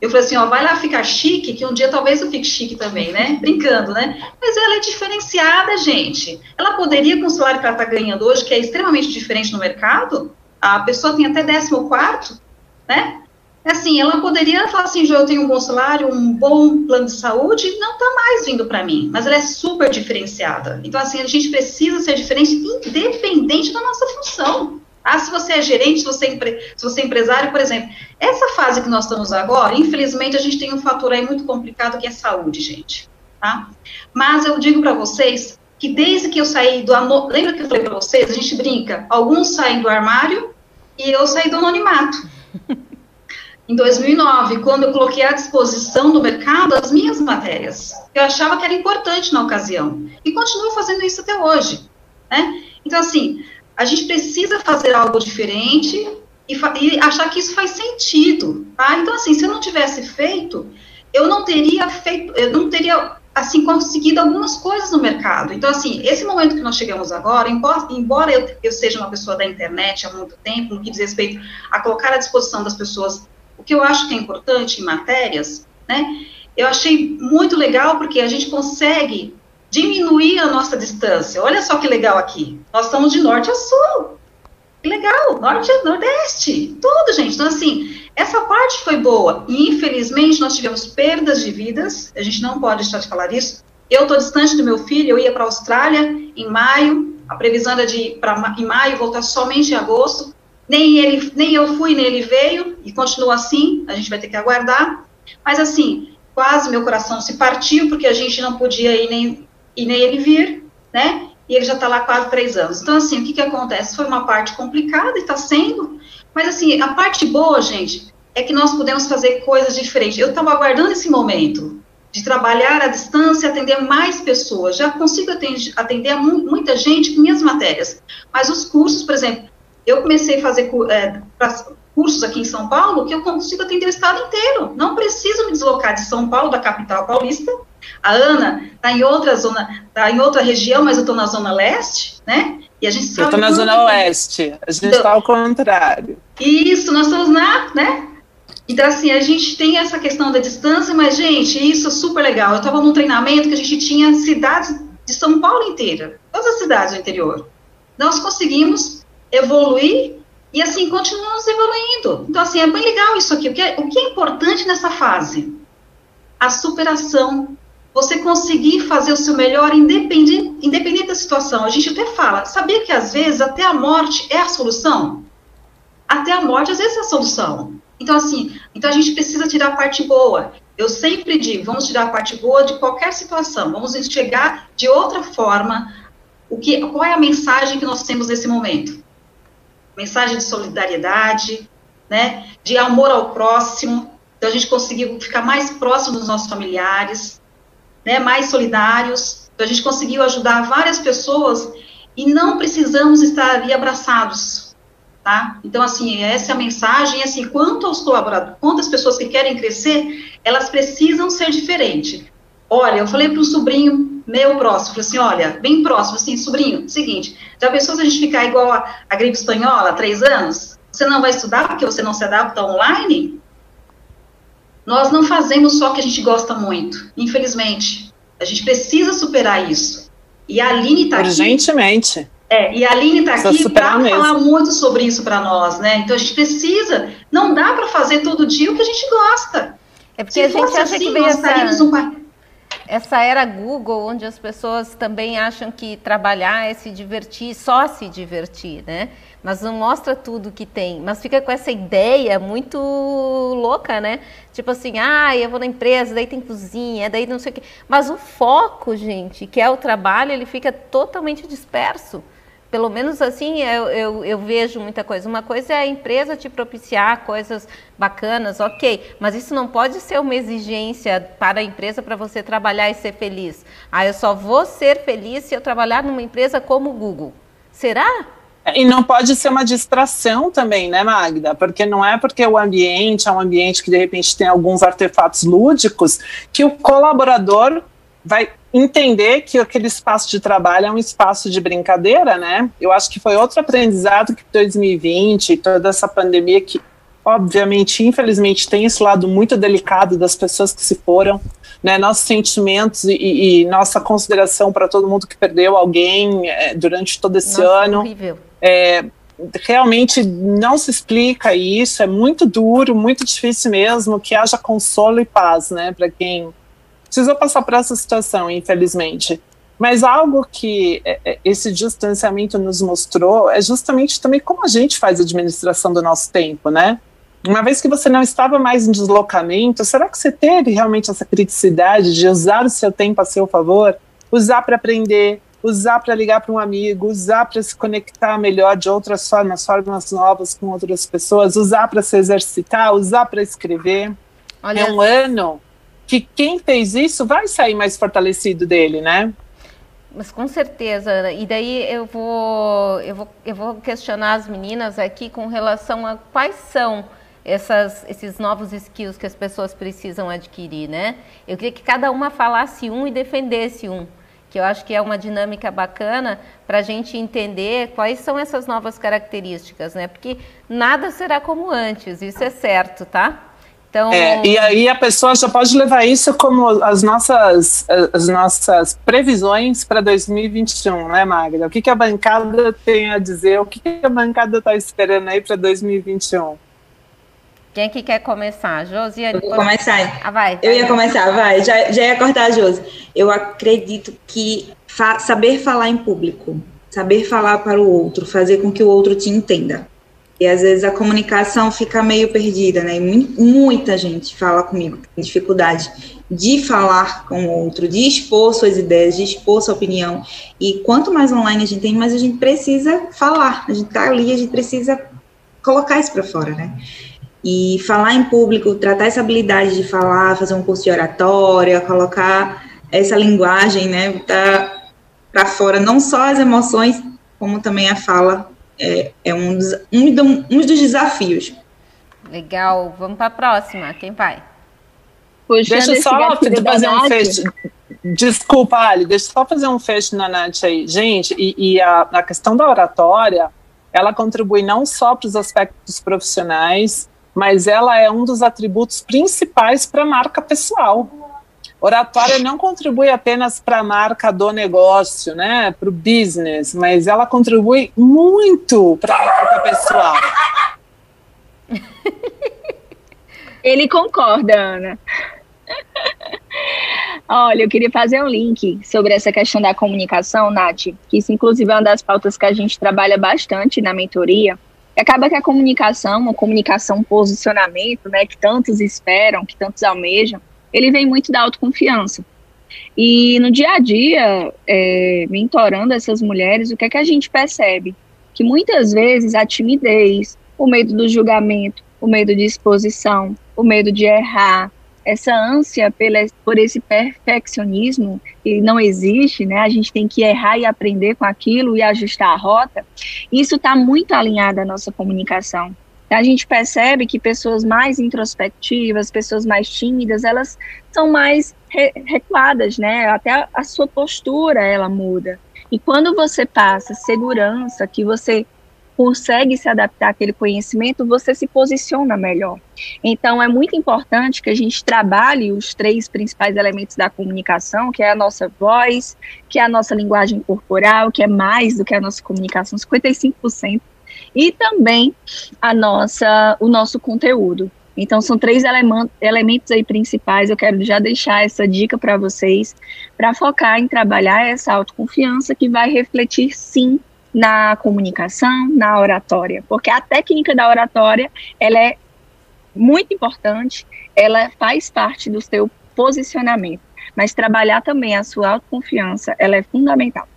Eu falei assim, ó, vai lá ficar chique, que um dia talvez eu fique chique também, né? Brincando, né? Mas ela é diferenciada, gente. Ela poderia, com o salário que ela está ganhando hoje, que é extremamente diferente no mercado, a pessoa tem até décimo quarto, né? Assim, ela poderia falar assim, eu tenho um bom salário, um bom plano de saúde, não está mais vindo para mim, mas ela é super diferenciada. Então, assim, a gente precisa ser diferente independente da nossa função. Ah, se você é gerente, se você é, empre... se você é empresário, por exemplo. Essa fase que nós estamos agora, infelizmente, a gente tem um fator aí muito complicado que é saúde, gente. Tá? Mas eu digo para vocês que desde que eu saí do... Lembra que eu falei para vocês? A gente brinca. Alguns saem do armário e eu saí do anonimato. em 2009, quando eu coloquei à disposição do mercado as minhas matérias. Eu achava que era importante na ocasião. E continuo fazendo isso até hoje. Né? Então, assim, a gente precisa fazer algo diferente e, e, achar que isso faz sentido, tá? Então, assim, se eu não tivesse feito, eu não teria feito, eu não teria assim, conseguido algumas coisas no mercado. Então, assim, esse momento que nós chegamos agora, embora, eu, eu, seja uma pessoa da internet há muito tempo, no que diz respeito a colocar à disposição das pessoas o que eu acho que é importante em matérias, né, eu achei muito legal porque a gente consegue diminuir a nossa distância. Olha só que legal aqui. Nós estamos de norte a sul. Que legal, norte a nordeste. Tudo, gente. Então, assim, essa parte foi boa. E, infelizmente, nós tivemos perdas de vidas. A gente não pode deixar de falar isso. Eu estou distante do meu filho. Eu ia para a Austrália em maio. A previsão era de ir para em maio voltar somente em agosto. Nem ele, nem eu fui, nem ele veio. E continua assim. A gente vai ter que aguardar. Mas, assim, quase meu coração se partiu porque a gente não podia ir nem, ir nem ele vir, né? e ele já está lá quase três anos. Então, assim, o que, que acontece? Foi uma parte complicada e está sendo, mas, assim, a parte boa, gente, é que nós podemos fazer coisas diferentes. Eu estava aguardando esse momento de trabalhar à distância, atender mais pessoas. Já consigo atender, atender muita gente com minhas matérias, mas os cursos, por exemplo, eu comecei a fazer é, cursos aqui em São Paulo que eu consigo atender o estado inteiro. Não preciso me deslocar de São Paulo, da capital paulista, a Ana está em outra zona, está em outra região, mas eu estou na zona leste, né?
E a gente sabe. Eu estou na zona oeste. A gente está então, ao contrário.
Isso, nós estamos na, né? Então, assim, a gente tem essa questão da distância, mas, gente, isso é super legal. Eu estava num treinamento que a gente tinha cidades de São Paulo inteira, todas as cidades do interior. Nós conseguimos evoluir e, assim, continuamos evoluindo. Então, assim, é bem legal isso aqui. O que é, o que é importante nessa fase? A superação você conseguir fazer o seu melhor independente, independente da situação. A gente até fala, sabia que às vezes até a morte é a solução? Até a morte às vezes é a solução. Então assim, então a gente precisa tirar a parte boa. Eu sempre digo, vamos tirar a parte boa de qualquer situação. Vamos enxergar de outra forma o que, qual é a mensagem que nós temos nesse momento? Mensagem de solidariedade, né? De amor ao próximo. Então a gente conseguiu ficar mais próximo dos nossos familiares, né, mais solidários. Então, a gente conseguiu ajudar várias pessoas e não precisamos estar ali abraçados, tá? Então, assim, essa é a mensagem, assim, quanto aos colaboradores, quantas pessoas que querem crescer, elas precisam ser diferentes. Olha, eu falei para um sobrinho meu próximo, falei assim, olha, bem próximo, assim, sobrinho, seguinte, já pensou se a gente ficar igual a, a gripe espanhola, três anos? Você não vai estudar porque você não se adapta online? Nós não fazemos só o que a gente gosta muito, infelizmente. A gente precisa superar isso. E a Aline está aqui.
Urgentemente.
É, e a Aline está aqui para falar muito sobre isso para nós, né? Então a gente precisa. Não dá para fazer todo dia o que a gente gosta.
É porque Se a gente acha assim, que vem essa, um... essa era Google, onde as pessoas também acham que trabalhar é se divertir, só se divertir, né? mas não mostra tudo que tem, mas fica com essa ideia muito louca, né? Tipo assim, ah, eu vou na empresa, daí tem cozinha, daí não sei o quê. Mas o foco, gente, que é o trabalho, ele fica totalmente disperso. Pelo menos assim eu, eu, eu, vejo muita coisa. Uma coisa é a empresa te propiciar coisas bacanas, ok, mas isso não pode ser uma exigência para a empresa para você trabalhar e ser feliz. Ah, eu só vou ser feliz se eu trabalhar numa empresa como o Google. Será?
E não pode ser uma distração também, né, Magda? Porque não é porque o ambiente é um ambiente que de repente tem alguns artefatos lúdicos que o colaborador vai entender que aquele espaço de trabalho é um espaço de brincadeira, né? Eu acho que foi outro aprendizado que 2020, toda essa pandemia que obviamente, infelizmente, tem esse lado muito delicado das pessoas que se foram, né, nossos sentimentos e, e nossa consideração para todo mundo que perdeu alguém é, durante todo esse nossa, ano. Horrível. É, realmente não se explica isso, é muito duro, muito difícil mesmo que haja consolo e paz, né, para quem precisou passar por essa situação, infelizmente. Mas algo que é, é, esse distanciamento nos mostrou é justamente também como a gente faz a administração do nosso tempo, né? Uma vez que você não estava mais em deslocamento, será que você teve realmente essa criticidade de usar o seu tempo a seu favor? Usar para aprender, usar para ligar para um amigo, usar para se conectar melhor de outras formas, formas novas com outras pessoas, usar para se exercitar, usar para escrever. Olha. É um ano que quem fez isso vai sair mais fortalecido dele, né?
Mas com certeza. E daí eu vou, eu vou, eu vou questionar as meninas aqui com relação a quais são essas, esses novos skills que as pessoas precisam adquirir, né? Eu queria que cada uma falasse um e defendesse um, que eu acho que é uma dinâmica bacana para a gente entender quais são essas novas características, né? Porque nada será como antes, isso é certo, tá?
Então... É, e aí a pessoa já pode levar isso como as nossas, as nossas previsões para 2021, né, Magda? O que, que a bancada tem a dizer? O que, que a bancada está esperando aí para 2021?
Quem é que quer começar? Josiane?
Eu vou começar.
Ah, vai.
Eu ia começar, vai. Já, já ia cortar a Josi. Eu acredito que fa saber falar em público, saber falar para o outro, fazer com que o outro te entenda e às vezes a comunicação fica meio perdida, né? E muita gente fala comigo, tem dificuldade de falar com o outro, de expor suas ideias, de expor sua opinião. E quanto mais online a gente tem, mais a gente precisa falar. A gente tá ali, a gente precisa colocar isso para fora, né? E falar em público, tratar essa habilidade de falar, fazer um curso de oratória, colocar essa linguagem, né, para fora, não só as emoções, como também a fala é, é um, dos, um, um dos desafios.
Legal, vamos para a próxima. Quem vai?
deixa eu só fazer um fecho. Desculpa, Ali, deixa eu só fazer um fecho na Nath aí. Gente, e, e a, a questão da oratória, ela contribui não só para os aspectos profissionais, mas ela é um dos atributos principais para a marca pessoal. Oratória não contribui apenas para a marca do negócio, né, para o business, mas ela contribui muito para a marca pessoal.
Ele concorda, Ana. Olha, eu queria fazer um link sobre essa questão da comunicação, Nath, que isso inclusive é uma das pautas que a gente trabalha bastante na mentoria. Acaba que a comunicação, a comunicação posicionamento, né, que tantos esperam, que tantos almejam, ele vem muito da autoconfiança. E no dia a dia, é, mentorando essas mulheres, o que é que a gente percebe? Que muitas vezes a timidez, o medo do julgamento, o medo de exposição, o medo de errar, essa ânsia pela, por esse perfeccionismo que não existe, né? A gente tem que errar e aprender com aquilo e ajustar a rota. Isso está muito alinhado à nossa comunicação a gente percebe que pessoas mais introspectivas, pessoas mais tímidas, elas são mais re recuadas, né? Até a, a sua postura ela muda. E quando você passa segurança, que você consegue se adaptar àquele conhecimento, você se posiciona melhor. Então, é muito importante que a gente trabalhe os três principais elementos da comunicação, que é a nossa voz, que é a nossa linguagem corporal, que é mais do que a nossa comunicação, 55% e também a nossa, o nosso conteúdo. Então, são três elementos aí principais. Eu quero já deixar essa dica para vocês, para focar em trabalhar essa autoconfiança que vai refletir, sim, na comunicação, na oratória. Porque a técnica da oratória, ela é muito importante, ela faz parte do seu posicionamento. Mas trabalhar também a sua autoconfiança, ela é fundamental.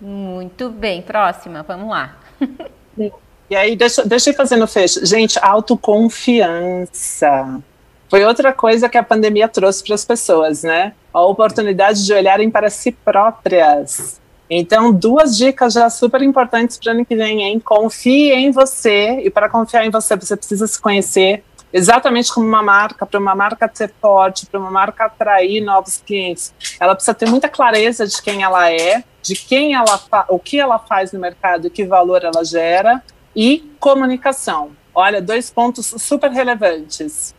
Muito bem, próxima, vamos lá.
E aí, deixa, deixa eu ir fazendo fecho. Gente, autoconfiança. Foi outra coisa que a pandemia trouxe para as pessoas, né? A oportunidade de olharem para si próprias. Então, duas dicas já super importantes para o ano que vem, hein? Confie em você, e para confiar em você, você precisa se conhecer exatamente como uma marca, para uma marca ser forte, para uma marca atrair novos clientes. Ela precisa ter muita clareza de quem ela é, de quem ela o que ela faz no mercado, que valor ela gera e comunicação. Olha, dois pontos super relevantes.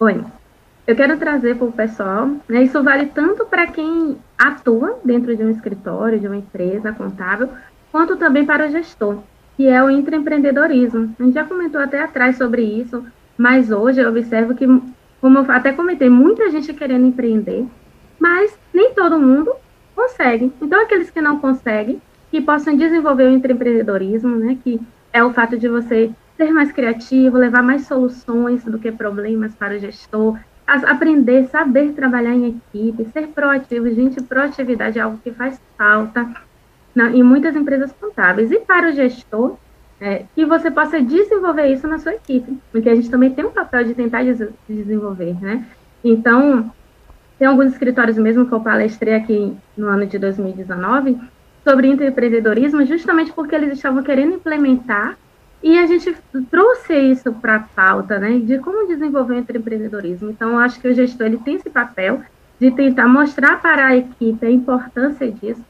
Oi, eu quero trazer para o pessoal, né, isso vale tanto para quem atua dentro de um escritório, de uma empresa contábil, quanto também para o gestor, que é o intraempreendedorismo. A gente já comentou até atrás sobre isso, mas hoje eu observo que, como eu até comentei, muita gente querendo empreender, mas nem todo mundo consegue. Então, aqueles que não conseguem, que possam desenvolver o empreendedorismo, né, que é o fato de você ser mais criativo, levar mais soluções do que problemas para o gestor, aprender, saber trabalhar em equipe, ser proativo. Gente, proatividade é algo que faz falta na, em muitas empresas contábeis. E para o gestor, é, que você possa desenvolver isso na sua equipe, porque a gente também tem um papel de tentar des desenvolver, né? Então, tem alguns escritórios mesmo que eu palestrei aqui no ano de 2019 sobre empreendedorismo, justamente porque eles estavam querendo implementar E a gente trouxe isso para a pauta, né, de como desenvolver o empreendedorismo. Então, eu acho que o gestor ele tem esse papel de tentar mostrar para a equipe a importância disso,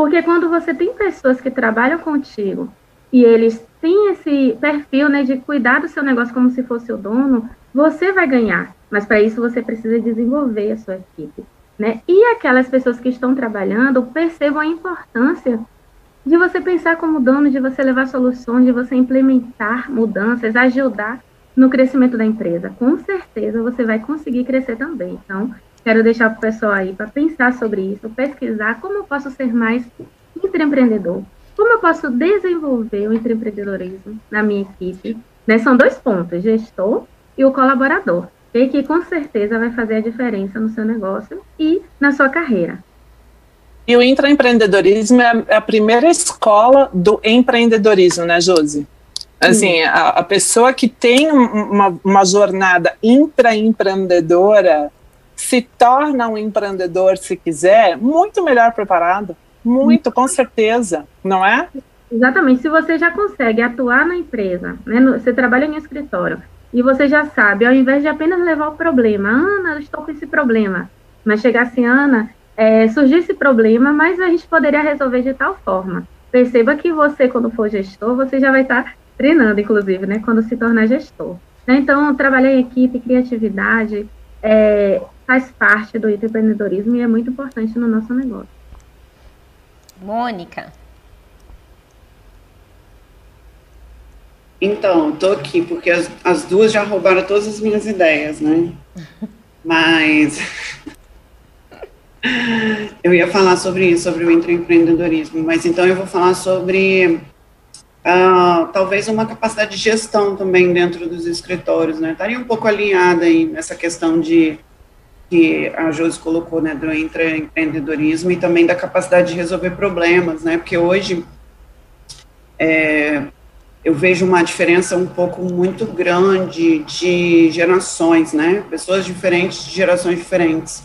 porque quando você tem pessoas que trabalham contigo e eles têm esse perfil, né, de cuidar do seu negócio como se fosse o dono, você vai ganhar. Mas para isso você precisa desenvolver a sua equipe, né? E aquelas pessoas que estão trabalhando percebam a importância de você pensar como dono, de você levar soluções, de você implementar mudanças, ajudar no crescimento da empresa. Com certeza você vai conseguir crescer também. Então, quero deixar para o pessoal aí para pensar sobre isso, pesquisar como eu posso ser mais intraempreendedor, como eu posso desenvolver o empreendedorismo na minha equipe. Né? São dois pontos, gestor e o colaborador, e que com certeza vai fazer a diferença no seu negócio e na sua carreira.
E o intraempreendedorismo é, é a primeira escola do empreendedorismo, né, Josi? Assim, a, a, pessoa que tem uma, uma jornada intraempreendedora se torna um empreendedor, se quiser, muito melhor preparado. Muito, com certeza, não é?
Exatamente. Se você já consegue atuar na empresa, né, no, você trabalha em escritório, e você já sabe, ao invés de apenas levar o problema, Ana, eu estou com esse problema, mas chegar assim, Ana, é, surgiu esse problema, mas a gente poderia resolver de tal forma. Perceba que você, quando for gestor, você já vai estar treinando, inclusive, né, quando se tornar gestor. Né? Então, trabalhar em equipe, criatividade, é, faz parte do empreendedorismo e é muito importante no nosso negócio.
Mônica.
Então, estou aqui porque as, as duas já roubaram todas as minhas ideias, né? Mas eu ia falar sobre isso, sobre o empreendedorismo, mas então eu vou falar sobre uh, talvez uma capacidade de gestão também dentro dos escritórios, né? Estaria um pouco alinhada aí nessa questão de que a Josi colocou, né, do empreendedorismo e também da capacidade de resolver problemas, né? Porque hoje é, eu vejo uma diferença um pouco muito grande de gerações, né? Pessoas diferentes de gerações diferentes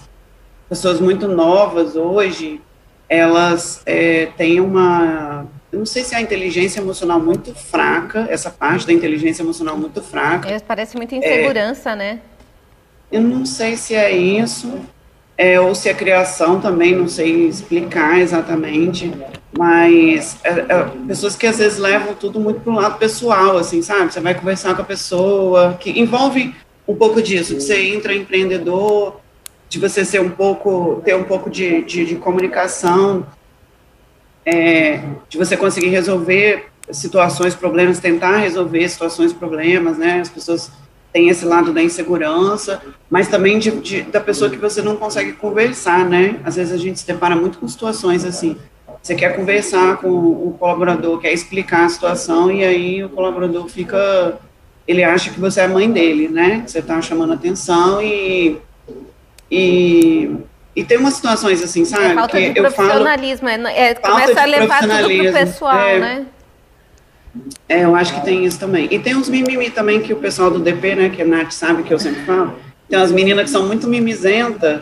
pessoas muito novas hoje, elas é, têm uma, eu não sei se é a inteligência emocional muito fraca, essa parte da inteligência emocional muito fraca.
É, parece muita insegurança, é, né?
Eu não sei se é isso, é, ou se é criação também, não sei explicar exatamente, mas é, é, pessoas que às vezes levam tudo muito para o lado pessoal, assim, sabe? Você vai conversar com a pessoa, que envolve um pouco disso, que você entra empreendedor, de você ser um pouco, ter um pouco de, de, de comunicação, é, de você conseguir resolver situações, problemas, tentar resolver situações, problemas, né? As pessoas têm esse lado da insegurança, mas também de, de, da pessoa que você não consegue conversar, né? Às vezes a gente se depara muito com situações assim. Você quer conversar com o colaborador, quer explicar a situação, e aí o colaborador fica. Ele acha que você é a mãe dele, né? Você está chamando atenção e e, e tem umas situações assim, sabe?
É falta que de profissionalismo, falo, é, é começa a levar tudo pro pessoal, é, né?
É, eu acho que tem isso também. E tem uns mimimi também que o pessoal do DP, né, que a Nath sabe que eu sempre falo, tem umas meninas que são muito mimizentas,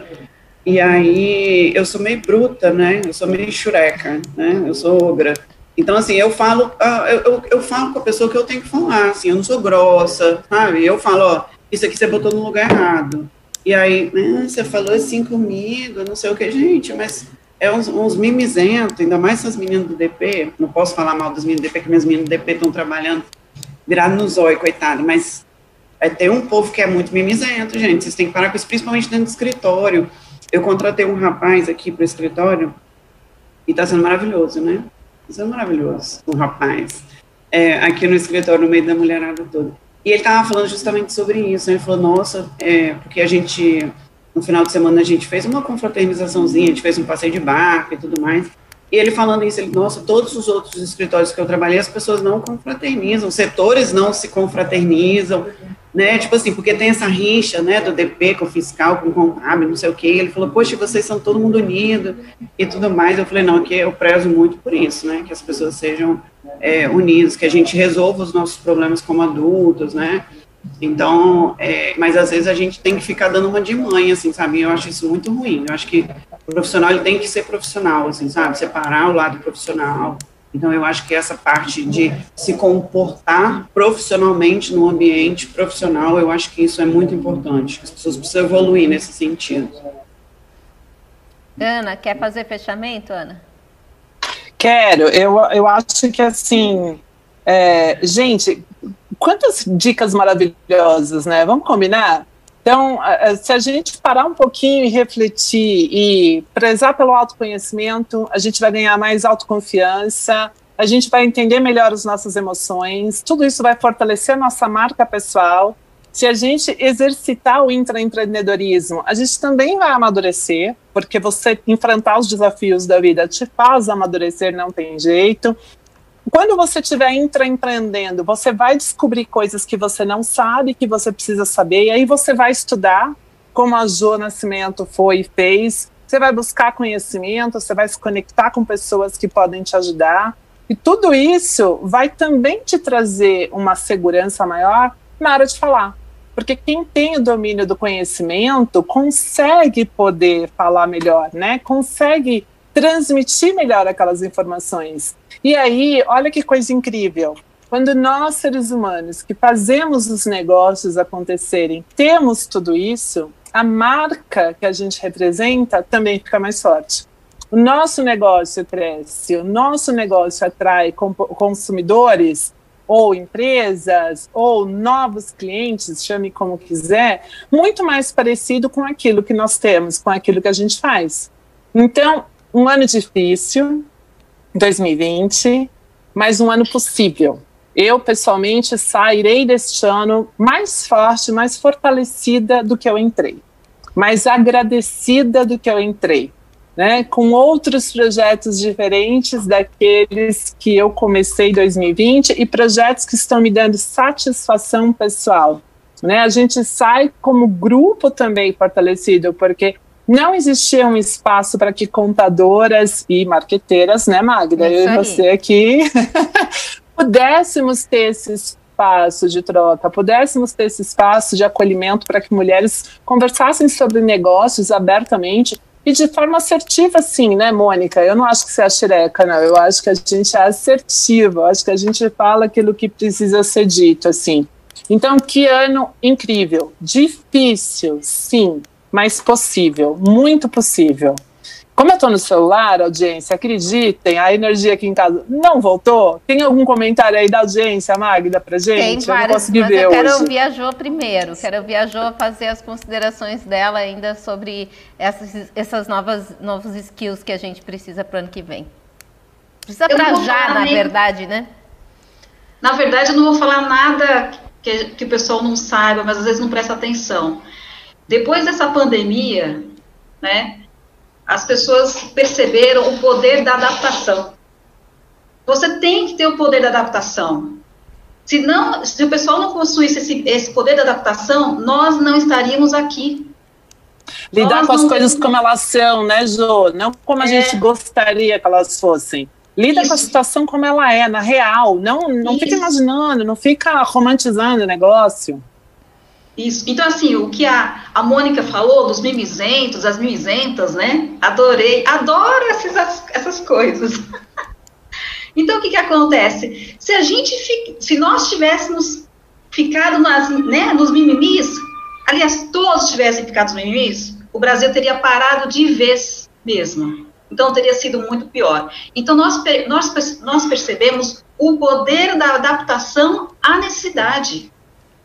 e aí eu sou meio bruta, né, eu sou meio chureca, né, eu sou ogra. Então, assim, eu falo, ah, eu, eu, eu, falo com a pessoa que eu tenho que falar, assim, eu não sou grossa, sabe? Eu falo, ó, isso aqui você botou no lugar errado. E aí, ah, você falou assim comigo, não sei o que, gente, mas é uns, uns mimizentos, ainda mais essas meninas do DP, não posso falar mal das meninas do DP, porque minhas meninas do DP estão trabalhando virado no zóio, coitado, mas é, tem um povo que é muito mimizento, gente, vocês têm que parar com isso, principalmente dentro do escritório. Eu contratei um rapaz aqui para o escritório, e está sendo maravilhoso, né? Está sendo maravilhoso, um rapaz, é, aqui no escritório, no meio da mulherada toda. E ele estava falando justamente sobre isso? Ele falou, nossa, é, porque a gente, no final de semana, a gente fez uma confraternizaçãozinha, a gente fez um passeio de barco e tudo mais. E ele falando isso, ele, nossa, todos os outros escritórios que eu trabalhei, as pessoas não confraternizam, setores não se confraternizam, né, tipo assim, porque tem essa rixa, né, do DP com o fiscal, com o contábil, não sei o quê, ele falou, poxa, vocês são todo mundo unido e tudo mais, eu falei, não, aqui eu prezo muito por isso, né, que as pessoas sejam é, unidos, que a gente resolva os nossos problemas como adultos, né? Então, é, mas às vezes a gente tem que ficar dando uma de mãe, assim, sabe? Eu acho isso muito ruim. Eu acho que o profissional ele tem que ser profissional, assim, sabe? Separar o lado profissional Então, eu acho que essa parte de se comportar profissionalmente no ambiente profissional, eu acho que isso é muito importante. As pessoas precisam evoluir nesse sentido.
Ana, quer fazer fechamento, Ana?
Quero. Eu, eu acho que, assim, é, gente, quantas dicas maravilhosas, né? Vamos combinar? Então, se a gente parar um pouquinho e refletir e prezar pelo autoconhecimento, a gente vai ganhar mais autoconfiança, a gente vai entender melhor as nossas emoções, tudo isso vai fortalecer a nossa marca pessoal. Se a gente exercitar o intraempreendedorismo, a gente também vai amadurecer, porque você enfrentar os desafios da vida te faz amadurecer, não tem jeito. Quando você estiver intraempreendendo, você vai descobrir coisas que você não sabe, que você precisa saber, e aí você vai estudar, como a Jo Nascimento foi e fez. Você vai buscar conhecimento, você vai se conectar com pessoas que podem te ajudar. E tudo isso vai também te trazer uma segurança maior na hora de falar. Porque quem tem o domínio do conhecimento consegue poder falar melhor, né? Consegue transmitir melhor aquelas informações. E aí, olha que coisa incrível. Quando nós, seres humanos, que fazemos os negócios acontecerem, temos tudo isso, a marca que a gente representa também fica mais forte. O nosso negócio cresce, o nosso negócio atrai consumidores ou empresas ou novos clientes, chame como quiser, muito mais parecido com aquilo que nós temos, com aquilo que a gente faz. Então, um ano difícil, 2020, mas um ano possível. Eu, pessoalmente, sairei deste ano mais forte, mais fortalecida do que eu entrei, mais agradecida do que eu entrei, né? com outros projetos diferentes daqueles que eu comecei em 2020 e projetos que estão me dando satisfação pessoal. Né? A gente sai como grupo também fortalecido, porque não existia um espaço para que contadoras e marqueteiras, né, Magda? Isso eu e você aqui pudéssemos ter esse espaço de troca, pudéssemos ter esse espaço de acolhimento para que mulheres conversassem sobre negócios abertamente e de forma assertiva, sim, né, Mônica? Eu não acho que você é xereca, não. Eu acho que a gente é assertiva, eu acho que a gente fala aquilo que precisa ser dito, assim. Então, que ano incrível. Difícil, sim, mas possível, muito possível. Como eu estou no celular, audiência, acreditem, a energia aqui em casa não voltou. Tem algum comentário aí da audiência, Magda, pra gente?
Tem vários, eu mas eu quero hoje. ouvir a Jo primeiro. Quero ouvir a Jo fazer as considerações dela ainda sobre essas, essas novas novos skills que a gente precisa para o ano que vem. Precisa para já, na nem... verdade, né?
Na verdade, eu não vou falar nada que, que o pessoal não saiba, mas às vezes não presta atenção. Depois dessa pandemia, né, as pessoas perceberam o poder da adaptação. Você tem que ter o poder da adaptação. Se, não, se o pessoal não possuísse esse, esse poder da adaptação, nós não estaríamos aqui.
Lidar nós com as coisas como elas são, né, Jo? Não como a é. gente gostaria que elas fossem. Lida Isso. com a situação como ela é, na real. Não, não fica imaginando, não fica romantizando o negócio.
Isso. Então, assim, o que a, a Mônica falou dos mimizentos, as mimizentas, né? Adorei, adoro essas, essas coisas. então, o que, que acontece? Se a gente, se nós tivéssemos ficado nas, né, nos mimimis, aliás, todos tivessem ficado nos mimimis, o Brasil teria parado de vez mesmo. Então, teria sido muito pior. Então, nós, nós, nós percebemos o poder da adaptação à necessidade.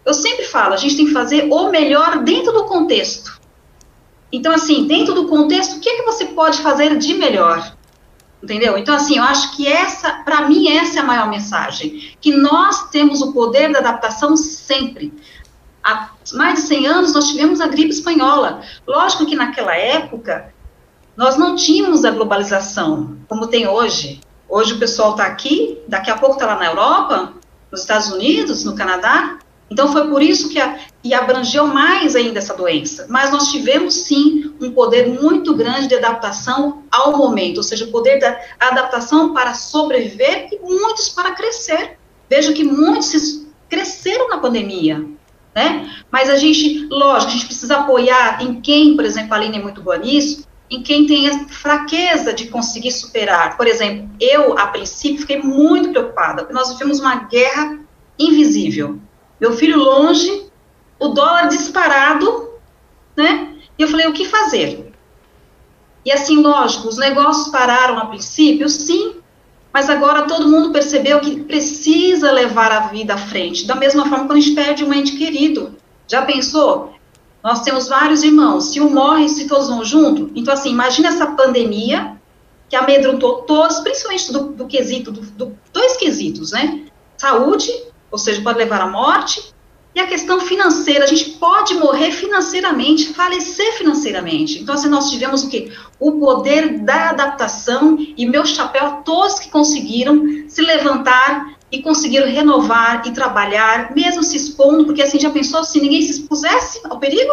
Eu sempre falo, a gente tem que fazer o melhor dentro do contexto. Então, assim, dentro do contexto, o que é que você pode fazer de melhor? Entendeu? Então, assim, eu acho que essa, para mim, essa é a maior mensagem. Que nós temos o poder da adaptação sempre. Há mais de 100 anos nós tivemos a gripe espanhola. Lógico que naquela época nós não tínhamos a globalização como tem hoje. Hoje o pessoal está aqui, daqui a pouco está lá na Europa, nos Estados Unidos, no Canadá, então, foi por isso que, a, que abrangeu mais ainda essa doença. Mas nós tivemos, sim, um poder muito grande de adaptação ao momento, ou seja, o poder da adaptação para sobreviver e muitos para crescer. Veja que muitos cresceram na pandemia, né? Mas a gente, lógico, a gente precisa apoiar em quem, por exemplo, a Aline é muito boa nisso, em quem tem fraqueza de conseguir superar. Por exemplo, eu, a princípio, fiquei muito preocupada, porque nós vivemos uma guerra invisível. Meu filho longe, o dólar disparado, né? E eu falei, o que fazer? E assim, lógico, os negócios pararam a princípio, sim, mas agora todo mundo percebeu que precisa levar a vida à frente, da mesma forma quando a gente perde um ente querido. Já pensou? Nós temos vários irmãos, se um morre, se todos vão junto. Então, assim, imagina essa pandemia que amedrontou todos, principalmente do, do quesito, do, do, dois quesitos, né? Saúde, ou seja, pode levar à morte, e a questão financeira, a gente pode morrer financeiramente, falecer financeiramente. Então, assim, nós tivemos o quê? O poder da adaptação e meu chapéu a todos que conseguiram se levantar e conseguiram renovar e trabalhar, mesmo se expondo, porque assim, já pensou se ninguém se expusesse ao perigo?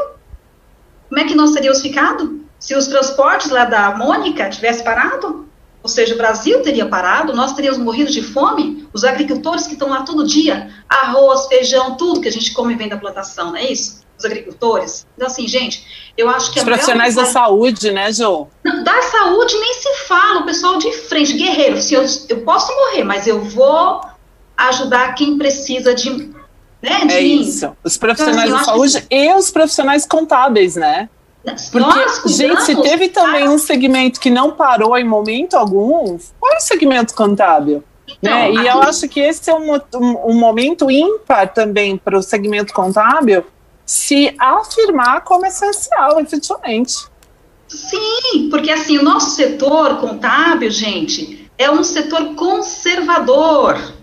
Como é que nós teríamos ficado? Se os transportes lá da Mônica tivessem parado? Ou seja, o Brasil teria parado, nós teríamos morrido de fome, os agricultores que estão lá todo dia, arroz, feijão, tudo que a gente come vem da plantação, não é isso? Os agricultores. Então, assim, gente, eu acho que...
Os profissionais da saúde, né, Jo?
Da saúde nem se fala, o pessoal de frente, guerreiro, se eu, eu posso morrer, mas eu vou ajudar quem precisa de, né, de
é
mim.
isso. Os profissionais então, assim, da saúde que... e os profissionais contábeis, né? Porque, Nós, gente, se teve também um segmento que não parou em momento algum, foi o segmento contábil. Então, né? E aqui... eu acho que esse é um, um, um momento ímpar também para o segmento contábil se afirmar como essencial, efetivamente.
Sim, porque assim, o nosso setor contábil, gente, é um setor conservador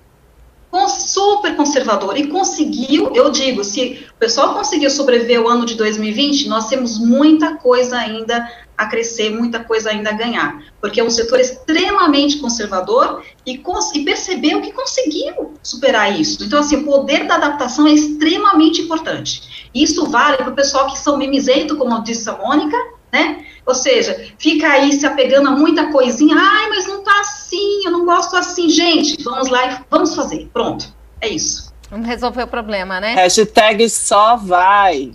super conservador e conseguiu, eu digo, se o pessoal conseguiu sobreviver o ano de 2020, nós temos muita coisa ainda a crescer, muita coisa ainda a ganhar, porque é um setor extremamente conservador e, e percebeu que conseguiu superar isso. Então, assim, o poder da adaptação é extremamente importante. Isso vale para o pessoal que são mimizento, como disse a Mônica, né? Ou seja, fica aí se apegando a muita coisinha, ai, mas não tá assim, eu não gosto assim. Gente, vamos lá e vamos fazer. Pronto. É isso.
Vamos resolver o problema, né?
Hashtag só vai.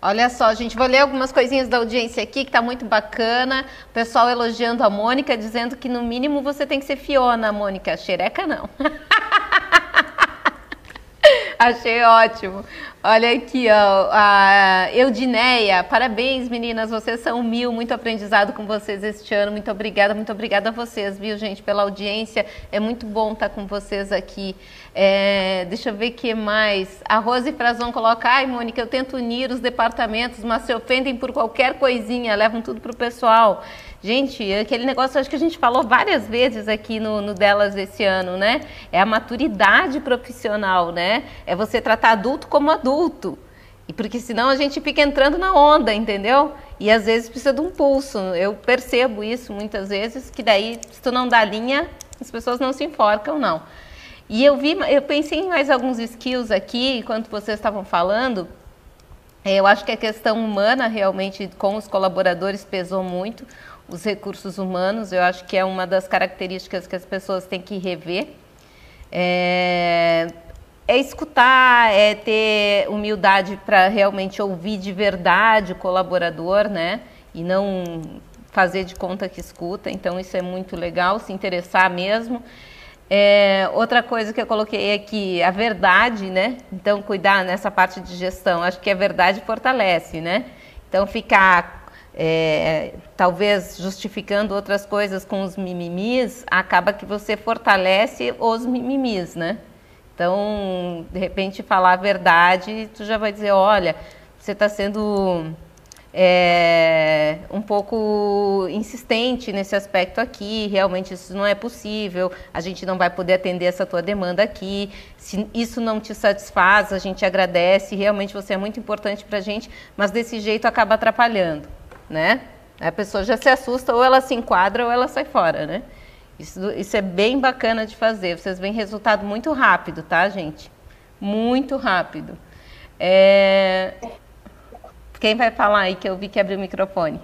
Olha só, gente, vou ler algumas coisinhas da audiência aqui que tá muito bacana. O pessoal elogiando a Mônica, dizendo que no mínimo você tem que ser Fiona, Mônica. Xereca não. Achei ótimo. Olha aqui, ó, a Eudineia. Parabéns, meninas. Vocês são mil. Muito aprendizado com vocês este ano. Muito obrigada, muito obrigada a vocês, viu, gente, pela audiência. É muito bom estar com vocês aqui. É, deixa eu ver o que mais. A Rose Frazão coloca: ai, Mônica, eu tento unir os departamentos, mas se ofendem por qualquer coisinha, levam tudo para o pessoal. Gente, aquele negócio acho que a gente falou várias vezes aqui no, no, delas esse ano, né? É a maturidade profissional, né? É você tratar adulto como adulto. E porque senão a gente fica entrando na onda, entendeu? E às vezes precisa de um pulso. Eu percebo isso muitas vezes, que daí, se tu não dá linha, as pessoas não se enforcam, não. E eu vi, eu pensei em mais alguns skills aqui, enquanto vocês estavam falando. Eu acho que a questão humana realmente com os colaboradores pesou muito os recursos humanos, eu acho que é uma das características que as pessoas têm que rever. É, é escutar, é ter humildade para realmente ouvir de verdade o colaborador, né? E não fazer de conta que escuta. Então, isso é muito legal, se interessar mesmo. É, outra coisa que eu coloquei aqui, a verdade, né? Então, cuidar nessa parte de gestão. Acho que a verdade fortalece, né? Então, ficar é, talvez justificando outras coisas com os mimimis, acaba que você fortalece os mimimis, né? Então, de repente, falar a verdade, tu já vai dizer, olha, você está sendo é, um pouco insistente nesse aspecto aqui, realmente isso não é possível, a gente não vai poder atender essa tua demanda aqui, se isso não te satisfaz, a gente agradece, realmente você é muito importante para a gente, mas desse jeito acaba atrapalhando né? A pessoa já se assusta, ou ela se enquadra ou ela sai fora, né? Isso, isso é bem bacana de fazer. Vocês veem resultado muito rápido, tá, gente? Muito rápido. É... Quem vai falar aí que eu vi que abriu o microfone?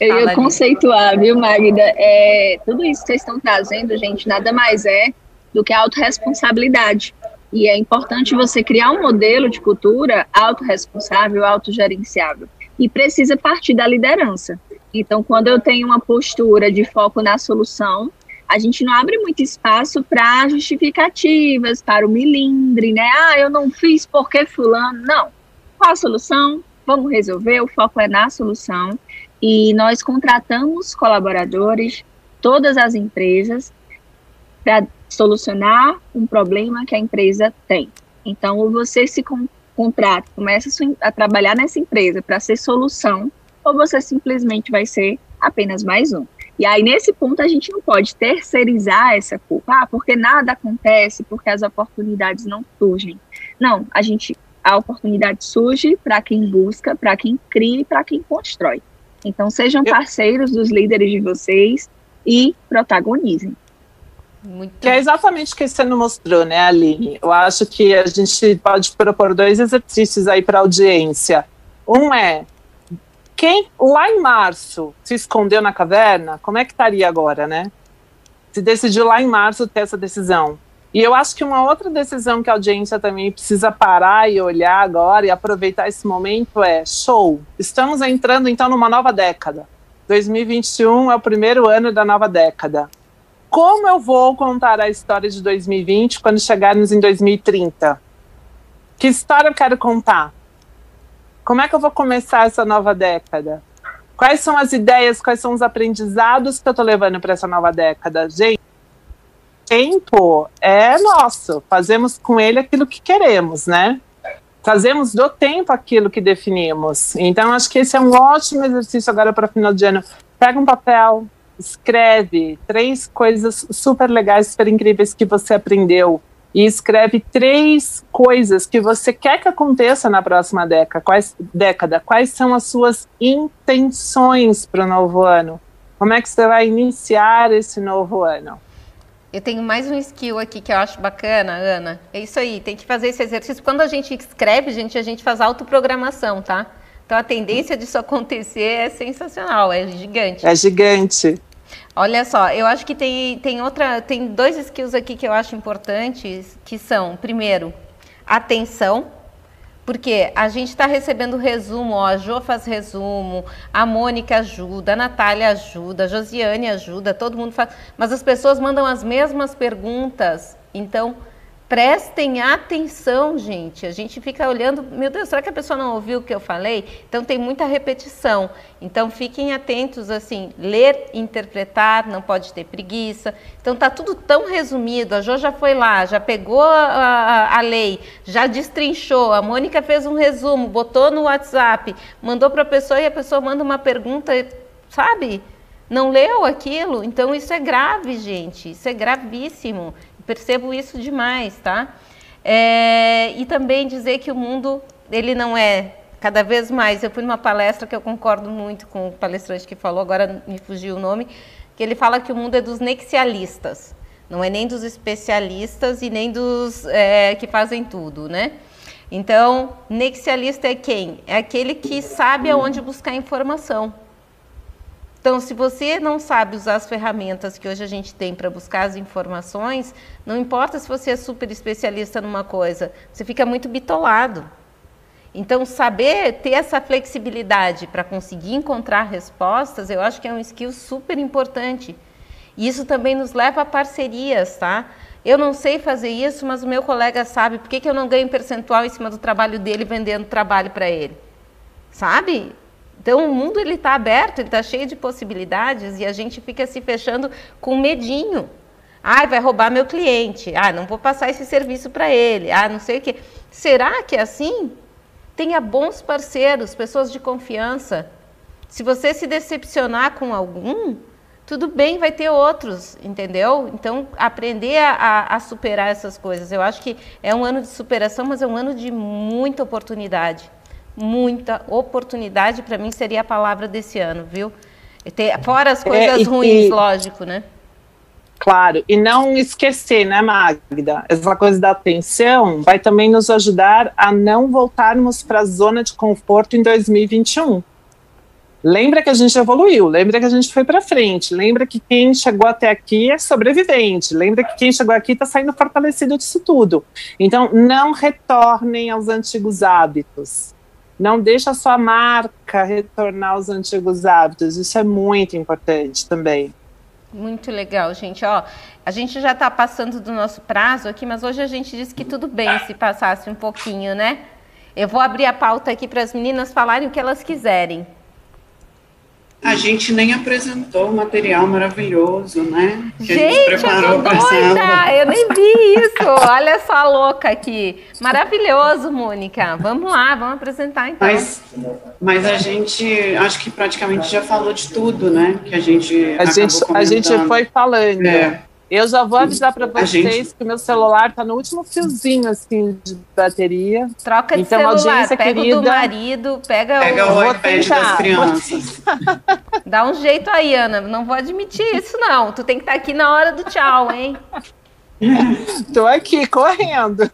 Eu ia conceituar, viu, Magda? É, tudo isso que vocês estão trazendo, gente, nada mais é do que a autorresponsabilidade. E é importante você criar um modelo de cultura autorresponsável, autogerenciável. E precisa partir da liderança. Então, quando eu tenho uma postura de foco na solução, a gente não abre muito espaço para justificativas, para o milindre, né? Ah, eu não fiz porque fulano. Não. Qual a solução? Vamos resolver, o foco é na solução. E nós contratamos colaboradores, todas as empresas, para solucionar um problema que a empresa tem. Então, você se contrata, começa a trabalhar nessa empresa para ser solução, ou você simplesmente vai ser apenas mais um. E aí, nesse ponto, a gente não pode terceirizar essa culpa, ah, porque nada acontece, porque as oportunidades não surgem. Não, a gente, a oportunidade surge para quem busca, para quem cria e para quem constrói. Então, sejam parceiros dos líderes de vocês e protagonizem.
Muito. Que é exatamente o que você nos mostrou, né, Aline? Eu acho que a gente pode propor dois exercícios aí para a audiência. Um é quem lá em março se escondeu na caverna, como é que estaria agora, né? Se decidiu lá em março ter essa decisão. E eu acho que uma outra decisão que a audiência também precisa parar e olhar agora e aproveitar esse momento é: show, estamos entrando então numa nova década. 2021 é o primeiro ano da nova década. Como eu vou contar a história de 2020 quando chegarmos em 2030? Que história eu quero contar? Como é que eu vou começar essa nova década? Quais são as ideias, quais são os aprendizados que eu estou levando para essa nova década? Gente, tempo é nosso, fazemos com ele aquilo que queremos, né? Fazemos do tempo aquilo que definimos. Então, acho que esse é um ótimo exercício agora para final de ano. Pega um papel, escreve três coisas super legais, super incríveis que você aprendeu e escreve três coisas que você quer que aconteça na próxima década. Quais, década. Quais são as suas intenções para o novo ano? Como é que você vai iniciar esse novo ano?
Eu tenho mais um skill aqui que eu acho bacana, Ana. É isso aí, tem que fazer esse exercício. Quando a gente escreve, gente, a gente faz autoprogramação, tá? Então a tendência disso acontecer é sensacional, é gigante.
É gigante.
Olha só, eu acho que tem, tem outra, tem dois skills aqui que eu acho importantes, que são, primeiro, atenção, porque a gente está recebendo resumo, ó, a Jo faz resumo, a Mônica ajuda, a Natália ajuda, a Josiane ajuda, todo mundo faz, mas as pessoas mandam as mesmas perguntas, então Prestem atenção, gente. A gente fica olhando, meu Deus, será que a pessoa não ouviu o que eu falei? Então tem muita repetição. Então fiquem atentos, assim, ler, interpretar, não pode ter preguiça. Então tá tudo tão resumido. A Jo já foi lá, já pegou a, a, a lei, já destrinchou. A Mônica fez um resumo, botou no WhatsApp, mandou para a pessoa e a pessoa manda uma pergunta, sabe? Não leu aquilo? Então isso é grave, gente. Isso é gravíssimo percebo isso demais, tá? É, e também dizer que o mundo, ele não é cada vez mais. Eu fui numa palestra que eu concordo muito com o palestrante que falou, agora me fugiu o nome, que ele fala que o mundo é dos nexialistas, não é nem dos especialistas e nem dos é, que fazem tudo, né? Então, nexialista é quem? É aquele que sabe aonde buscar informação. Então, se você não sabe usar as ferramentas que hoje a gente tem para buscar as informações, não importa se você é super especialista numa coisa, você fica muito bitolado. Então, saber ter essa flexibilidade para conseguir encontrar respostas, eu acho que é um skill super importante. E isso também nos leva a parcerias, tá? Eu não sei fazer isso, mas o meu colega sabe. Por que, que eu não ganho percentual em cima do trabalho dele vendendo trabalho para ele? Sabe? Então o mundo ele está aberto, ele está cheio de possibilidades e a gente fica se fechando com medinho. Ah, vai roubar meu cliente. Ah, não vou passar esse serviço para ele. Ah, não sei o quê. Será que é assim? Tenha bons parceiros, pessoas de confiança. Se você se decepcionar com algum, tudo bem, vai ter outros, entendeu? Então, aprender a, a, superar essas coisas. Eu acho que é um ano de superação, mas é um ano de muita oportunidade muita oportunidade, para mim seria a palavra desse ano, viu? Ter, fora as é, coisas é, ruins, e, lógico, né?
Claro, e não esquecer, né, Magda? Essa coisa da atenção vai também nos ajudar a não voltarmos para a zona de conforto em 2021. Lembra que a gente evoluiu, lembra que a gente foi para frente, lembra que quem chegou até aqui é sobrevivente, lembra que quem chegou aqui está saindo fortalecido disso tudo. Então, não retornem aos antigos hábitos Não deixa a sua marca retornar aos antigos hábitos. Isso é muito importante também.
Muito legal, gente. Ó, a gente já está passando do nosso prazo aqui, mas hoje a gente disse que tudo bem se passasse um pouquinho, né? Eu vou abrir a pauta aqui para as meninas falarem o que elas quiserem.
A gente nem apresentou o material maravilhoso, né?
Que gente, a gente preparou eu tô doida! Eu nem vi isso! Olha essa louca aqui. Maravilhoso, Mônica. Vamos lá, vamos apresentar então.
Mas, mas a gente, acho que praticamente já falou de tudo, né? Que a gente
A, gente, a gente foi falando. É. Eu já vou avisar para vocês gente... que o meu celular está no último fiozinho assim de bateria.
Troca de então, celular, pega querida, o do marido, pega,
pega o, o iPad das crianças.
Dá um jeito aí, Ana. Não vou admitir isso não. Tu tem que estar tá aqui na hora do tchau, hein?
Estou aqui correndo.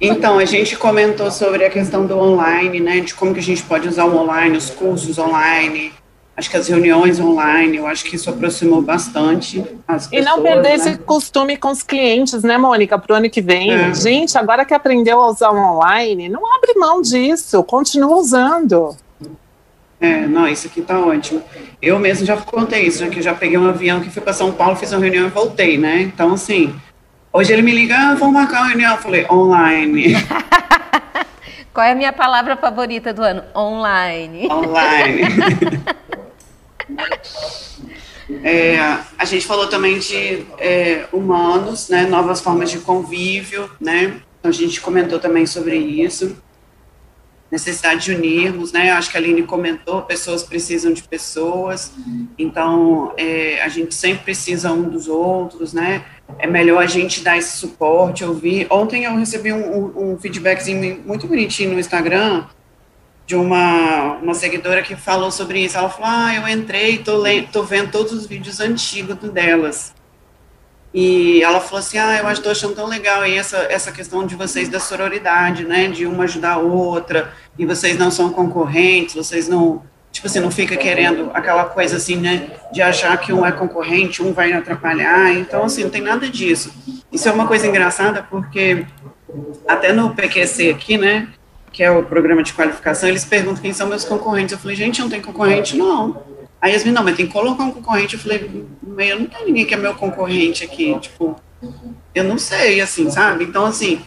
Então, a gente comentou sobre a questão do online, né? De como que a gente pode usar o online, os cursos online, acho que as reuniões online, eu acho que isso aproximou bastante as pessoas.
E não perder né? esse costume com os clientes, né, Mônica, para o ano que vem. É. Gente, agora que aprendeu a usar o online, não abre mão disso, continua usando.
É, não, isso aqui tá ótimo. Eu mesmo já contei isso, né, que já peguei um avião que fui para São Paulo, fiz uma reunião e voltei, né? Então, assim, hoje ele me liga, ah, vamos marcar uma reunião. Eu falei, online.
Qual é a minha palavra favorita do ano? Online.
Online. É, a gente falou também de é, humanos, né, novas formas de convívio, né, então a gente comentou também sobre isso, necessidade de unirmos, né, acho que a Aline comentou, pessoas precisam de pessoas, então é, a gente sempre precisa um dos outros, né, é melhor a gente dar esse suporte, ouvir. Ontem eu recebi um, um, feedbackzinho muito bonitinho no Instagram, de uma, uma seguidora que falou sobre isso. Ela falou: Ah, eu entrei, tô, tô vendo todos os vídeos antigos delas. E ela falou assim: Ah, eu estou achando tão legal e essa, essa questão de vocês da sororidade, né? De uma ajudar a outra, e vocês não são concorrentes, vocês não. Tipo assim, não fica querendo aquela coisa assim, né? De achar que um é concorrente, um vai atrapalhar. Então, assim, não tem nada disso. Isso é uma coisa engraçada porque até no PQC aqui, né? Que é o programa de qualificação, eles perguntam quem são meus concorrentes. Eu falei, gente, não tem concorrente, não. Aí eles me não, mas tem que colocar um concorrente. Eu falei, eu não tenho ninguém que é meu concorrente aqui, tipo, eu não sei, assim, sabe? Então, assim,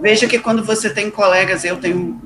veja que quando você tem colegas, eu tenho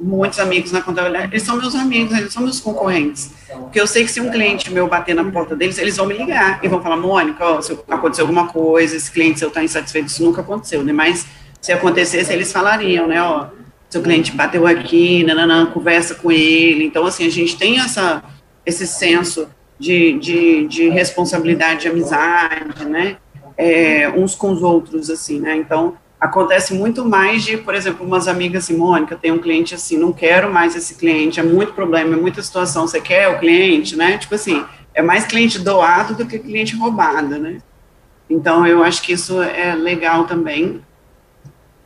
muitos amigos na contabilidade, eles são meus amigos, eles são meus concorrentes. Porque eu sei que se um cliente meu bater na porta deles, eles vão me ligar e vão falar, Mônica, ó, se aconteceu alguma coisa, esse cliente seu está insatisfeito, isso nunca aconteceu, né? Mas se acontecesse, eles falariam, né, ó, seu cliente bateu aqui, nananã, conversa com ele. Então, assim, a gente tem essa, esse senso de, de, de responsabilidade, de amizade, né? É, uns com os outros, assim, né? Então, acontece muito mais de, por exemplo, umas amigas assim, Mônica, tem um cliente assim, não quero mais esse cliente, é muito problema, é muita situação, você quer o cliente, né? Tipo assim, é mais cliente doado do que cliente roubado, né? Então, eu acho que isso é legal também,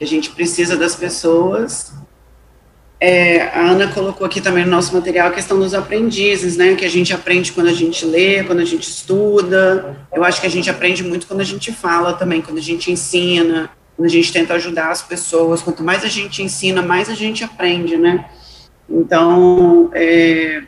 a gente precisa das pessoas. É, a Ana colocou aqui também no nosso material a questão dos aprendizes, né? Que a gente aprende quando a gente lê, quando a gente estuda. Eu acho que a gente aprende muito quando a gente fala também, quando a gente ensina, quando a gente tenta ajudar as pessoas. Quanto mais a gente ensina, mais a gente aprende, né? Então, é,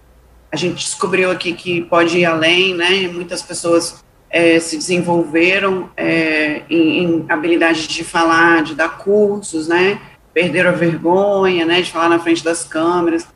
a gente descobriu aqui que pode ir além, né? Muitas pessoas é, se desenvolveram é, em, em habilidades de falar, de dar cursos, né? Perderam a vergonha, né? De falar na frente das câmeras.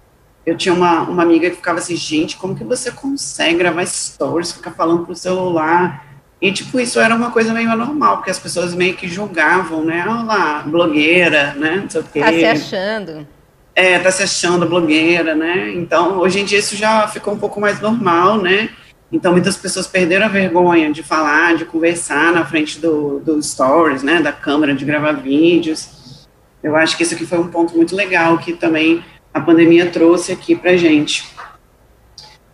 Eu tinha uma, uma amiga que ficava assim, gente, como que você consegue gravar stories, ficar falando pro celular? E, tipo, isso era uma coisa meio anormal, porque as pessoas meio que julgavam, né? Olha lá, blogueira, né? Não sei o quê.
Tá se achando.
É, tá se achando blogueira, né? Então, hoje em dia isso já ficou um pouco mais normal, né? Então, muitas pessoas perderam a vergonha de falar, de conversar na frente do, do stories, né, da câmera, de gravar vídeos. Eu acho que isso aqui foi um ponto muito legal que também a pandemia trouxe aqui para gente.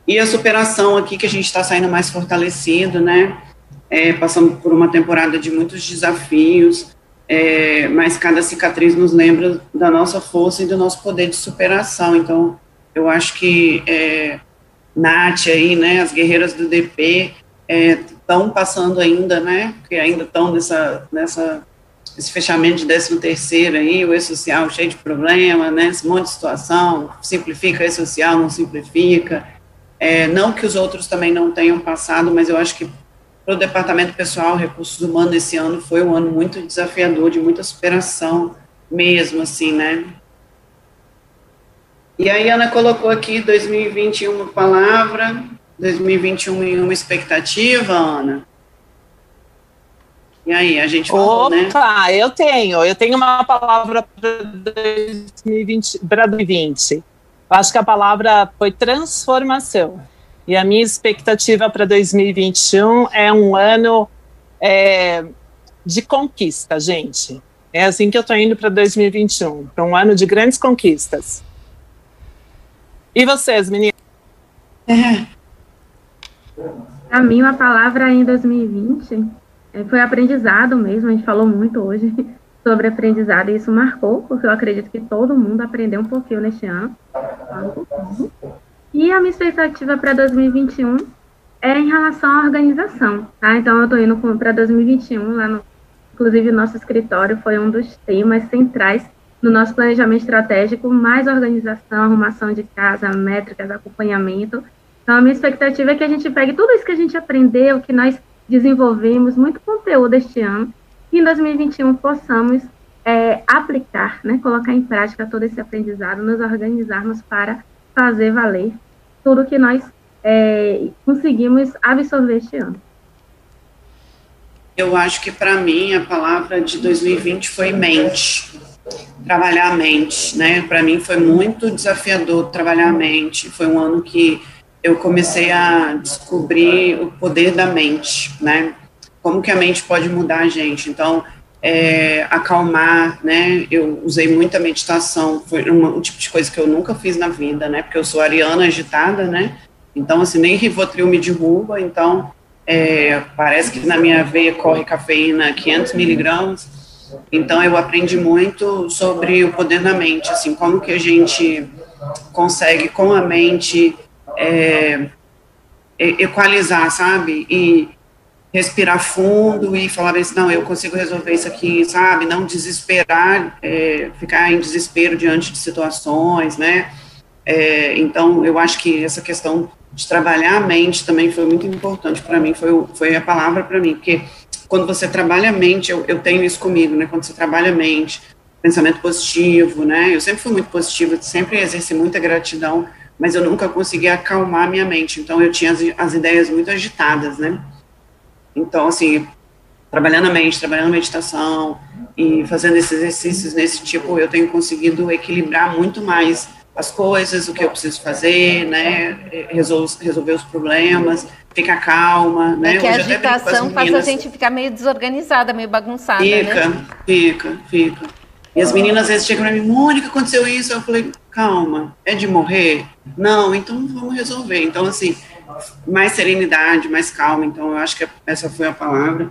E a superação aqui, que a gente está saindo mais fortalecido, né, é, passando por uma temporada de muitos desafios, é, mas cada cicatriz nos lembra da nossa força e do nosso poder de superação. Então, eu acho que é, Nath aí, né, as guerreiras do DP estão é, passando ainda, né, que ainda estão nessa, nessa esse fechamento de 13 terceiro aí, o E-Social cheio de problema, né, esse monte de situação, simplifica E-Social, não simplifica, é, não que os outros também não tenham passado, mas eu acho que para o Departamento Pessoal Recursos Humanos esse ano foi um ano muito desafiador, de muita superação mesmo, assim, né, e aí Ana colocou aqui 2021 uma palavra, 2021 em uma expectativa, Ana. E aí, a gente falou, né?
Opa, né? eu tenho. Eu tenho uma palavra para 2020, para 2020. Eu acho que a palavra foi transformação. E a minha expectativa para 2021 é um ano é, de conquista, gente. É assim que eu estou indo para 2021, para um ano de grandes conquistas. E vocês, meninas?
É. A mim, a palavra em 2020 é, foi aprendizado mesmo, a gente falou muito hoje sobre aprendizado e isso marcou, porque eu acredito que todo mundo aprendeu um pouquinho neste ano. E a minha expectativa para 2021 é em relação à organização, tá? Então eu estou indo para 2021, lá no, inclusive o nosso escritório foi um dos temas centrais no nosso planejamento estratégico, mais organização, arrumação de casa, métricas, acompanhamento. Então a minha expectativa é que a gente pegue tudo isso que a gente aprendeu, que nós desenvolvemos muito conteúdo este ano, e em 2021 possamos é, aplicar, né, colocar em prática todo esse aprendizado, nos organizarmos para fazer valer tudo que nós é, conseguimos absorver este ano.
Eu acho que para mim a palavra de 2020 foi mente. Trabalhar a mente, né? Para mim foi muito desafiador trabalhar a mente. Foi um ano que eu comecei a descobrir o poder da mente, né? Como que a mente pode mudar a gente. Então, é, acalmar, né? Eu usei muita meditação, foi um tipo de coisa que eu nunca fiz na vida, né? Porque eu sou ariana agitada, né? Então, assim, nem Rivotril me derruba, então é, parece que na minha veia corre cafeína 500 miligramas, então eu aprendi muito sobre o poder da mente, assim, como que a gente consegue com a mente é, equalizar, sabe? E respirar fundo e falar assim, não, eu consigo resolver isso aqui, sabe? Não desesperar, é, ficar em desespero diante de situações, né? É, então, eu acho que essa questão de trabalhar a mente também foi muito importante para mim, foi, foi a palavra para mim, porque quando você trabalha a mente, eu, eu tenho isso comigo, né? Quando você trabalha a mente, pensamento positivo, né? Eu sempre fui muito positiva, sempre exerci muita gratidão mas eu nunca conseguia acalmar minha mente, então eu tinha as, as ideias muito agitadas, né? Então, assim, trabalhando a mente, trabalhando a meditação e fazendo esses exercícios nesse tipo, eu tenho conseguido equilibrar muito mais as coisas, o que eu preciso fazer, né, resolver, resolver os problemas, ficar calma, né.
É que a agitação faz a gente ficar meio desorganizada, meio bagunçada,
fica,
né?
Fica, fica, E as meninas às vezes chegam para mim, Mônica, aconteceu isso, eu falei, calma, é de morrer? Não, então vamos resolver. Então, assim, mais serenidade, mais calma. Então, eu acho que essa foi a palavra.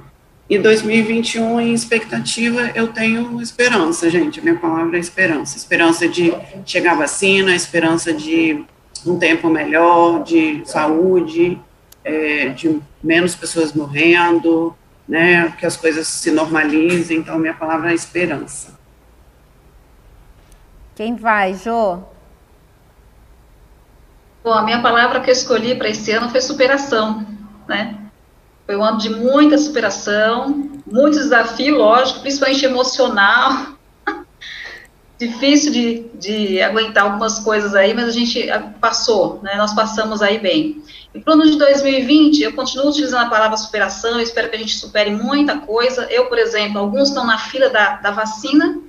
E 2021, em expectativa, eu tenho esperança, gente. A minha palavra é esperança. Esperança de chegar vacina, esperança de um tempo melhor, de saúde, é, de menos pessoas morrendo, né, que as coisas se normalizem. Então, minha palavra é esperança.
Quem vai, Jô?
Bom, a minha palavra que eu escolhi para esse ano foi superação, né? Foi um ano de muita superação, muito desafio, lógico, principalmente emocional. Difícil de, de aguentar algumas coisas aí, mas a gente passou, né? Nós passamos aí bem. E para o ano de 2020, eu continuo utilizando a palavra superação, espero que a gente supere muita coisa. Eu, por exemplo, alguns estão na fila da, da vacina,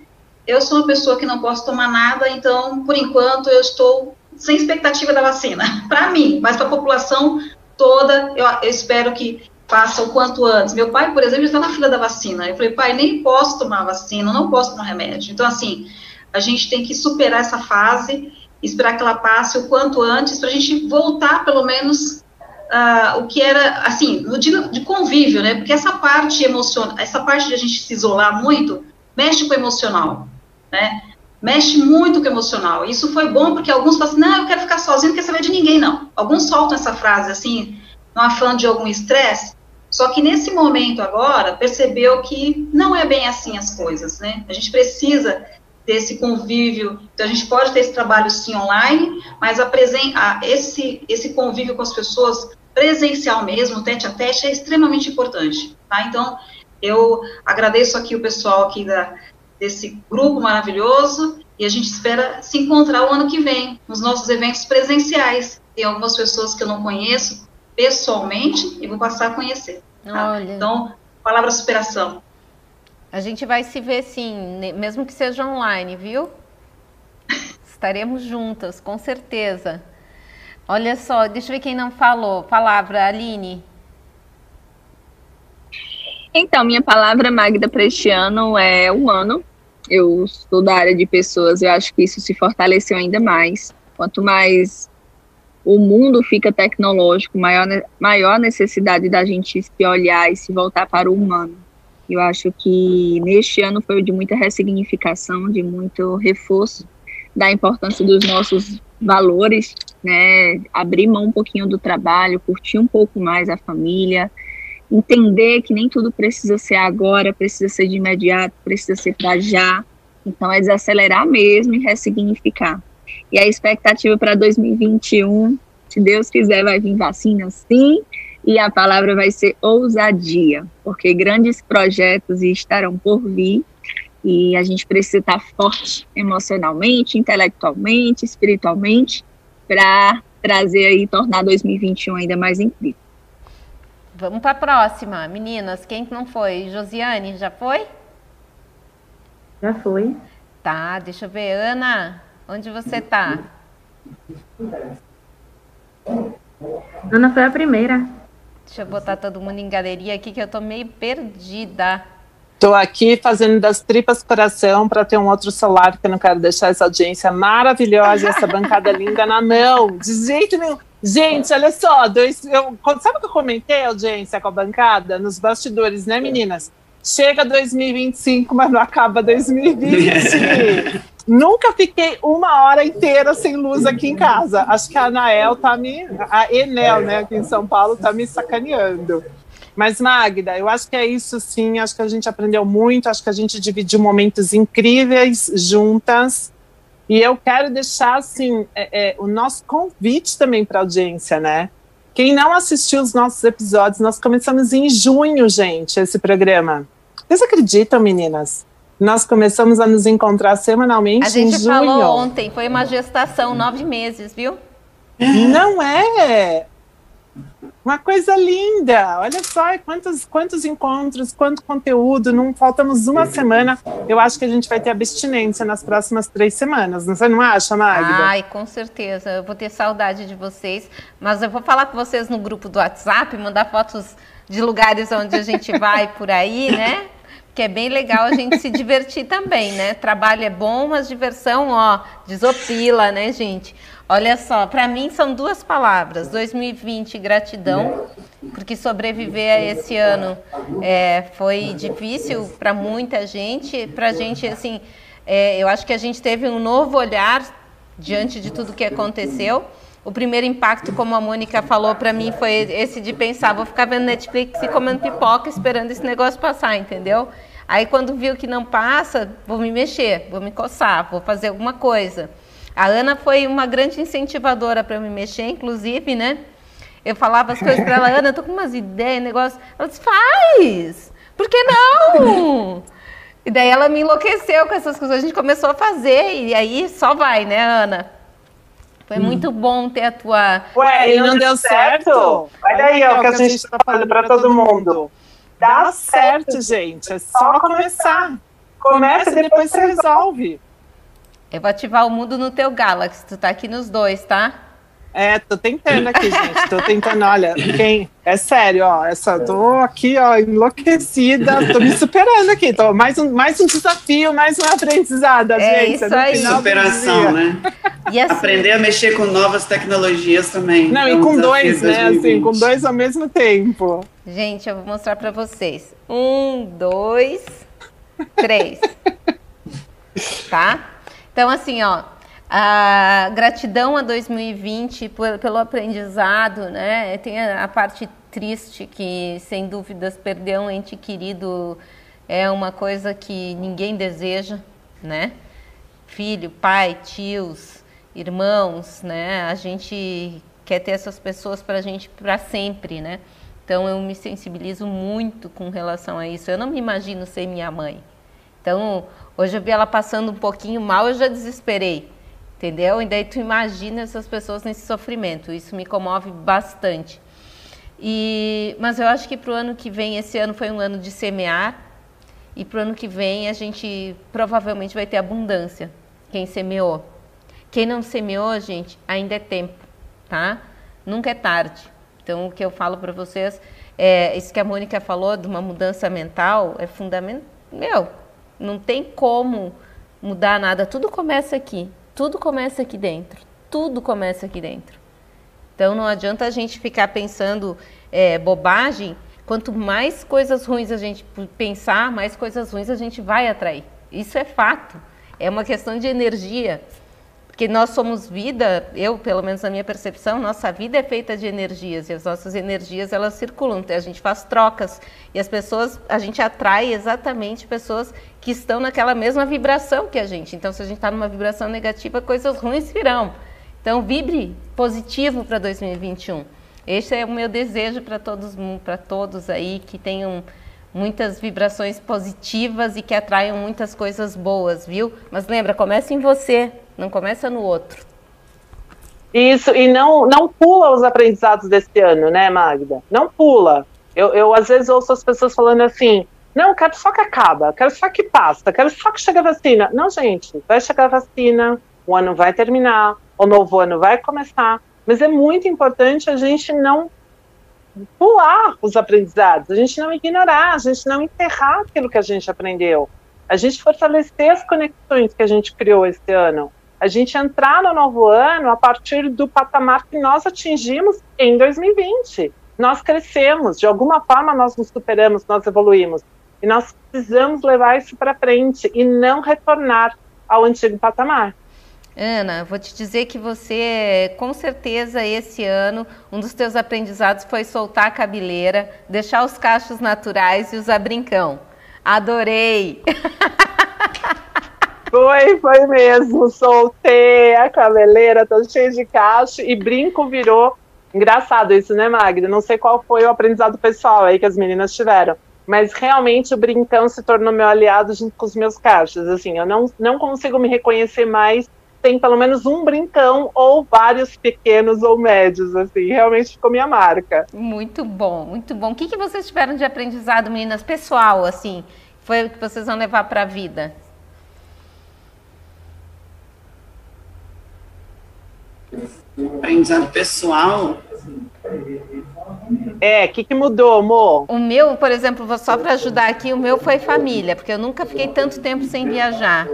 eu sou uma pessoa que não posso tomar nada, então, por enquanto, eu estou sem expectativa da vacina. Para mim, mas para a população toda, eu, eu, espero que faça o quanto antes. Meu pai, por exemplo, está na fila da vacina. Eu falei, pai, nem posso tomar vacina, não posso tomar remédio. Então, assim, a gente tem que superar essa fase, esperar que ela passe o quanto antes, para a gente voltar, pelo menos, uh, o que era, assim, no dia de convívio, né? Porque essa parte emocional, essa parte de a gente se isolar muito, mexe com o emocional né? Mexe muito com o emocional. Isso foi bom porque alguns falam assim, não, eu quero ficar sozinho, não quero saber de ninguém, não. Alguns soltam essa frase assim, no afã de algum estresse, Só que nesse momento agora, percebeu que não é bem assim as coisas, né? A gente precisa ter esse convívio, então a gente pode ter esse trabalho sim online, mas a presen a, esse, esse convívio com as pessoas presencial mesmo, tete a tete, é extremamente importante, tá? Então, eu agradeço aqui o pessoal aqui da, desse grupo maravilhoso e a gente espera se encontrar o ano que vem, nos nossos eventos presenciais. Tem algumas pessoas que eu não conheço pessoalmente e vou passar a conhecer. Tá? Então, palavra superação.
A gente vai se ver sim, mesmo que seja online, viu? Estaremos juntas, com certeza. Olha só, deixa eu ver quem não falou. Palavra, Aline.
Então, minha palavra, Magda, para este ano é um ano. Eu sou da área de pessoas, eu acho que isso se fortaleceu ainda mais. Quanto mais o mundo fica tecnológico, maior, maior necessidade da gente se olhar e se voltar para o humano. Eu acho que neste ano foi de muita ressignificação, de muito reforço da importância dos nossos valores, né? Abrir mão um pouquinho do trabalho, curtir um pouco mais a família, entender que nem tudo precisa ser agora, precisa ser de imediato, precisa ser para já. Então é desacelerar mesmo e ressignificar. E a expectativa para 2021, se Deus quiser, vai vir vacina sim, e a palavra vai ser ousadia, porque grandes projetos estarão por vir e a gente precisa estar forte emocionalmente, intelectualmente, espiritualmente, para trazer aí, tornar 2021 ainda mais incrível.
Vamos para a próxima, meninas. Quem não foi? Josiane, já foi?
Já foi.
Tá, deixa eu ver. Ana, onde você tá?
Ana foi a primeira.
Deixa eu botar todo mundo em galeria aqui que eu tô meio perdida.
Estou aqui fazendo das tripas coração para ter um outro celular, porque eu não quero deixar essa audiência maravilhosa e essa bancada linda na mão. De jeito nenhum. Gente, olha só, dois, eu, sabe o que eu comentei, audiência, com a bancada, nos bastidores, né, meninas? Chega 2025, mas não acaba 2020. Nunca fiquei uma hora inteira sem luz aqui em casa. Acho que a Anael tá me. A Enel, né, aqui em São Paulo, tá me sacaneando. Mas, Magda, eu acho que é isso sim. Acho que a gente aprendeu muito, acho que a gente dividiu momentos incríveis juntas. E eu quero deixar assim é, é, o nosso convite também para a audiência, né? Quem não assistiu os nossos episódios, nós começamos em junho, gente, esse programa. Vocês acreditam, meninas? Nós começamos a nos encontrar semanalmente
A gente
em junho.
falou ontem, foi uma gestação, nove meses, viu?
Não é? Uma coisa linda! Olha só quantos, quantos encontros, quanto conteúdo. Não faltamos uma semana. Eu acho que a gente vai ter abstinência nas próximas três semanas. Você não acha, Magda?
Ai, com certeza. Eu vou ter saudade de vocês. Mas eu vou falar com vocês no grupo do WhatsApp, mandar fotos de lugares onde a gente vai por aí, né? Que é bem legal a gente se divertir também, né? Trabalho é bom, mas diversão, ó, desopila, né, gente? Olha só, para mim são duas palavras: 2020, gratidão, porque sobreviver a esse ano é, foi difícil para muita gente. Para a gente, assim, é, eu acho que a gente teve um novo olhar diante de tudo que aconteceu. O primeiro impacto, como a Mônica falou para mim, foi esse de pensar: vou ficar vendo Netflix e comendo pipoca esperando esse negócio passar, entendeu? Aí, quando viu que não passa, vou me mexer, vou me coçar, vou fazer alguma coisa. A Ana foi uma grande incentivadora para me mexer, inclusive, né? Eu falava as coisas para ela, Ana, eu tô com umas ideias, negócio. Ela disse, faz! Por que não? E daí ela me enlouqueceu com essas coisas. A gente começou a fazer e aí só vai, né, Ana? Foi hum. muito bom ter a tua.
Ué, e não, não deu certo? certo? Olha aí, é o que a gente está falando para todo mundo. Dá certo, gente. É só começar. Começa e depois você resolve.
Eu vou ativar o mundo no teu Galaxy. Tu tá aqui nos dois, tá?
É, tô tentando aqui, gente. Tô tentando, olha, quem. É sério, ó. Essa, tô aqui, ó, enlouquecida. Tô me superando aqui. Tô mais um, mais um desafio, mais uma aprendizada,
é
gente.
Isso aí.
Superação, né? E assim, Aprender a mexer com novas tecnologias também.
Não, é um e com dois, né? Assim, com dois ao mesmo tempo.
Gente, eu vou mostrar pra vocês. Um, dois, três. tá? Então, assim, ó, a gratidão a 2020 por, pelo aprendizado, né? Tem a, a, parte triste que, sem dúvidas, perder um ente querido é uma coisa que ninguém deseja, né? Filho, pai, tios, irmãos, né? A gente quer ter essas pessoas para a gente para sempre, né? Então eu me sensibilizo muito com relação a isso. Eu não me imagino ser minha mãe. Então hoje eu vi ela passando um pouquinho mal, eu já desesperei, entendeu? E daí tu imagina essas pessoas nesse sofrimento. Isso me comove bastante. E, mas eu acho que para o ano que vem, esse ano foi um ano de semear, e para o ano que vem a gente provavelmente vai ter abundância. Quem semeou. Quem não semeou, gente, ainda é tempo tá? Nunca é tarde. Então, o que eu falo para vocês, é, isso que a Mônica falou de uma mudança mental é fundamental. Meu, não tem como mudar nada. Tudo começa aqui. Tudo começa aqui dentro. Tudo começa aqui dentro. Então, não adianta a gente ficar pensando é, bobagem. Quanto mais coisas ruins a gente pensar, mais coisas ruins a gente vai atrair. Isso é fato. É uma questão de energia. Porque nós somos vida, eu, pelo menos na minha percepção, nossa vida é feita de energias e as nossas energias elas circulam, então a gente faz trocas e as pessoas, a gente atrai exatamente pessoas que estão naquela mesma vibração que a gente. Então, se a gente está numa vibração negativa, coisas ruins virão. Então, vibre positivo para 2021. Este é o meu desejo para todos, para todos aí que tenham muitas vibrações positivas e que atraiam muitas coisas boas, viu? Mas lembra, comece em você, não começa no outro.
Isso, e não, não pula os aprendizados desse ano, né, Magda? Não pula. Eu, eu às vezes ouço as pessoas falando assim: não, quero só que acaba, quero só que passa, quero só que chegue a vacina. Não, gente, vai chegar a vacina, o ano vai terminar, o novo ano vai começar, mas é muito importante a gente não pular os aprendizados, a gente não ignorar, a gente não enterrar aquilo que a gente aprendeu, a gente fortalecer as conexões que a gente criou esse ano a gente entrar no novo ano a partir do patamar que nós atingimos em 2020. Nós crescemos, de alguma forma nós nos superamos, nós evoluímos. E nós precisamos levar isso para frente e não retornar ao antigo patamar.
Ana, vou te dizer que você, com certeza, esse ano, um dos teus aprendizados foi soltar a cabeleira, deixar os cachos naturais e usar brincão. Adorei!
Foi, foi mesmo. Soltei a cabeleira, tô cheia de cacho e brinco virou. Engraçado isso, né, Magda? Não sei qual foi o aprendizado pessoal aí que as meninas tiveram. Mas realmente o brincão se tornou meu aliado junto com os meus cachos. Assim, eu não, não consigo me reconhecer mais sem pelo menos um brincão ou vários pequenos ou médios, assim, realmente ficou minha marca.
Muito bom, muito bom. O que, que vocês tiveram de aprendizado, meninas, pessoal, assim, foi o que vocês vão levar para a vida?
Aprendizado pessoal.
É, o que, que mudou, amor?
O meu, por exemplo, só para ajudar aqui, o meu foi família, porque eu nunca fiquei tanto tempo sem viajar.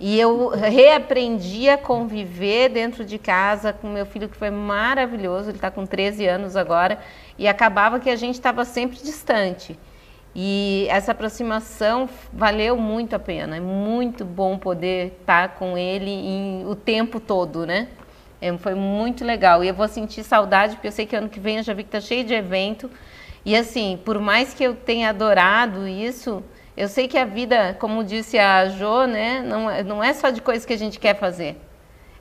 E eu reaprendi a conviver dentro de casa com meu filho, que foi maravilhoso, ele está com 13 anos agora, e acabava que a gente estava sempre distante. E essa aproximação valeu muito a pena, é muito bom poder estar tá com ele em, o tempo todo, né? É, foi muito legal. E eu vou sentir saudade, porque eu sei que ano que vem eu já vi que tá cheio de evento. E assim, por mais que eu tenha adorado isso, eu sei que a vida, como disse a Jo, né, não, é, não é só de coisas que a gente quer fazer.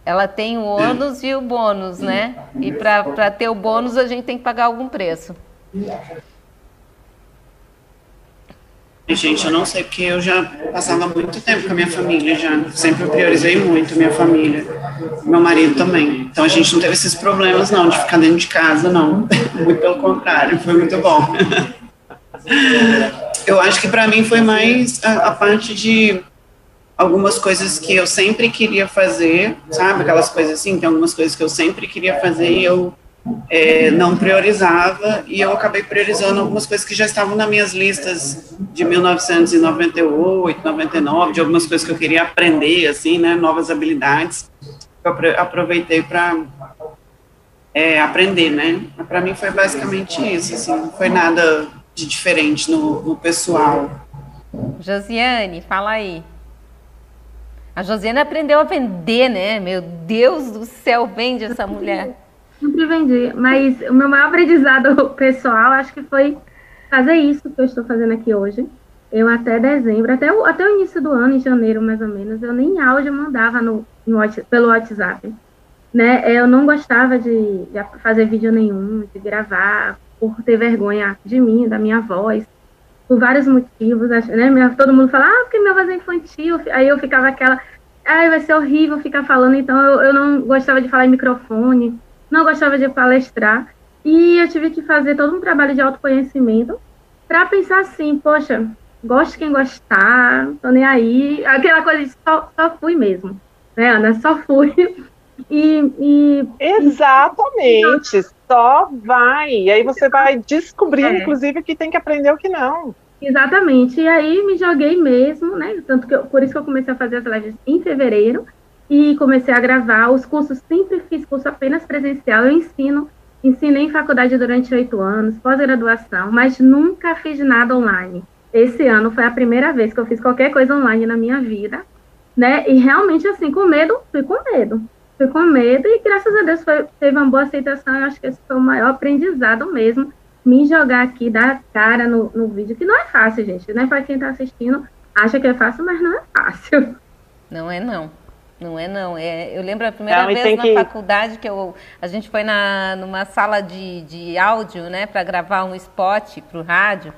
Ela tem o ônus e o bônus, né? E para ter o bônus a gente tem que pagar algum preço.
Gente, eu não sei porque eu já passava muito tempo com a minha família já. Sempre priorizei muito minha família. Meu marido também. Então a gente não teve esses problemas não de ficar dentro de casa, não. Muito pelo contrário, foi muito bom. Eu acho que para mim foi mais a, a parte de algumas coisas que eu sempre queria fazer, sabe? Aquelas coisas assim, tem algumas coisas que eu sempre queria fazer e eu é, não priorizava e eu acabei priorizando algumas coisas que já estavam nas minhas listas de 1998, 99, de algumas coisas que eu queria aprender, assim, né, novas habilidades. Eu aproveitei para é, aprender, né. Para mim foi basicamente isso, assim, não foi nada de diferente no, no pessoal.
Josiane, fala aí. A Josiane aprendeu a vender, né? Meu Deus do céu, vende essa mulher.
Sempre vendi, mas o meu maior aprendizado pessoal acho que foi fazer isso que eu estou fazendo aqui hoje. Eu até dezembro, até o, até o início do ano, em janeiro mais ou menos, eu nem áudio mandava no, no pelo WhatsApp. Né? Eu não gostava de, de fazer vídeo nenhum, de gravar, por ter vergonha de mim, da minha voz, por vários motivos. Né? Todo mundo fala, ah, porque minha voz é infantil. Aí eu ficava aquela, ah, vai ser horrível ficar falando. Então eu, eu não gostava de falar em microfone, não gostava de palestrar. E eu tive que fazer todo um trabalho de autoconhecimento para pensar assim, poxa, gosto quem gostar, tô nem aí. Aquela coisa de só, só fui mesmo, né, Ana? Só fui. E, e
Exatamente, e... só vai. E aí você vai descobrir, é. inclusive, que tem que aprender o que não.
Exatamente. E aí me joguei mesmo, né? Tanto que eu, por isso que eu comecei a fazer as lives em fevereiro e comecei a gravar. Os cursos sempre fiz curso apenas presencial. Eu ensino Ensinei em faculdade durante oito anos, pós-graduação, mas nunca fiz nada online. Esse ano foi a primeira vez que eu fiz qualquer coisa online na minha vida, né? E realmente, assim, com medo, fui com medo. Fui com medo e, graças a Deus, foi, teve uma boa aceitação. Eu acho que esse foi o maior aprendizado mesmo. Me jogar aqui, dar cara no, no vídeo, que não é fácil, gente, né? Para quem está assistindo, acha que é fácil, mas não é fácil.
Não é, não. Não é não. É, eu lembro a primeira não, vez na que... faculdade que eu, a gente foi na, numa sala de, de áudio, né, para gravar um spot para o rádio.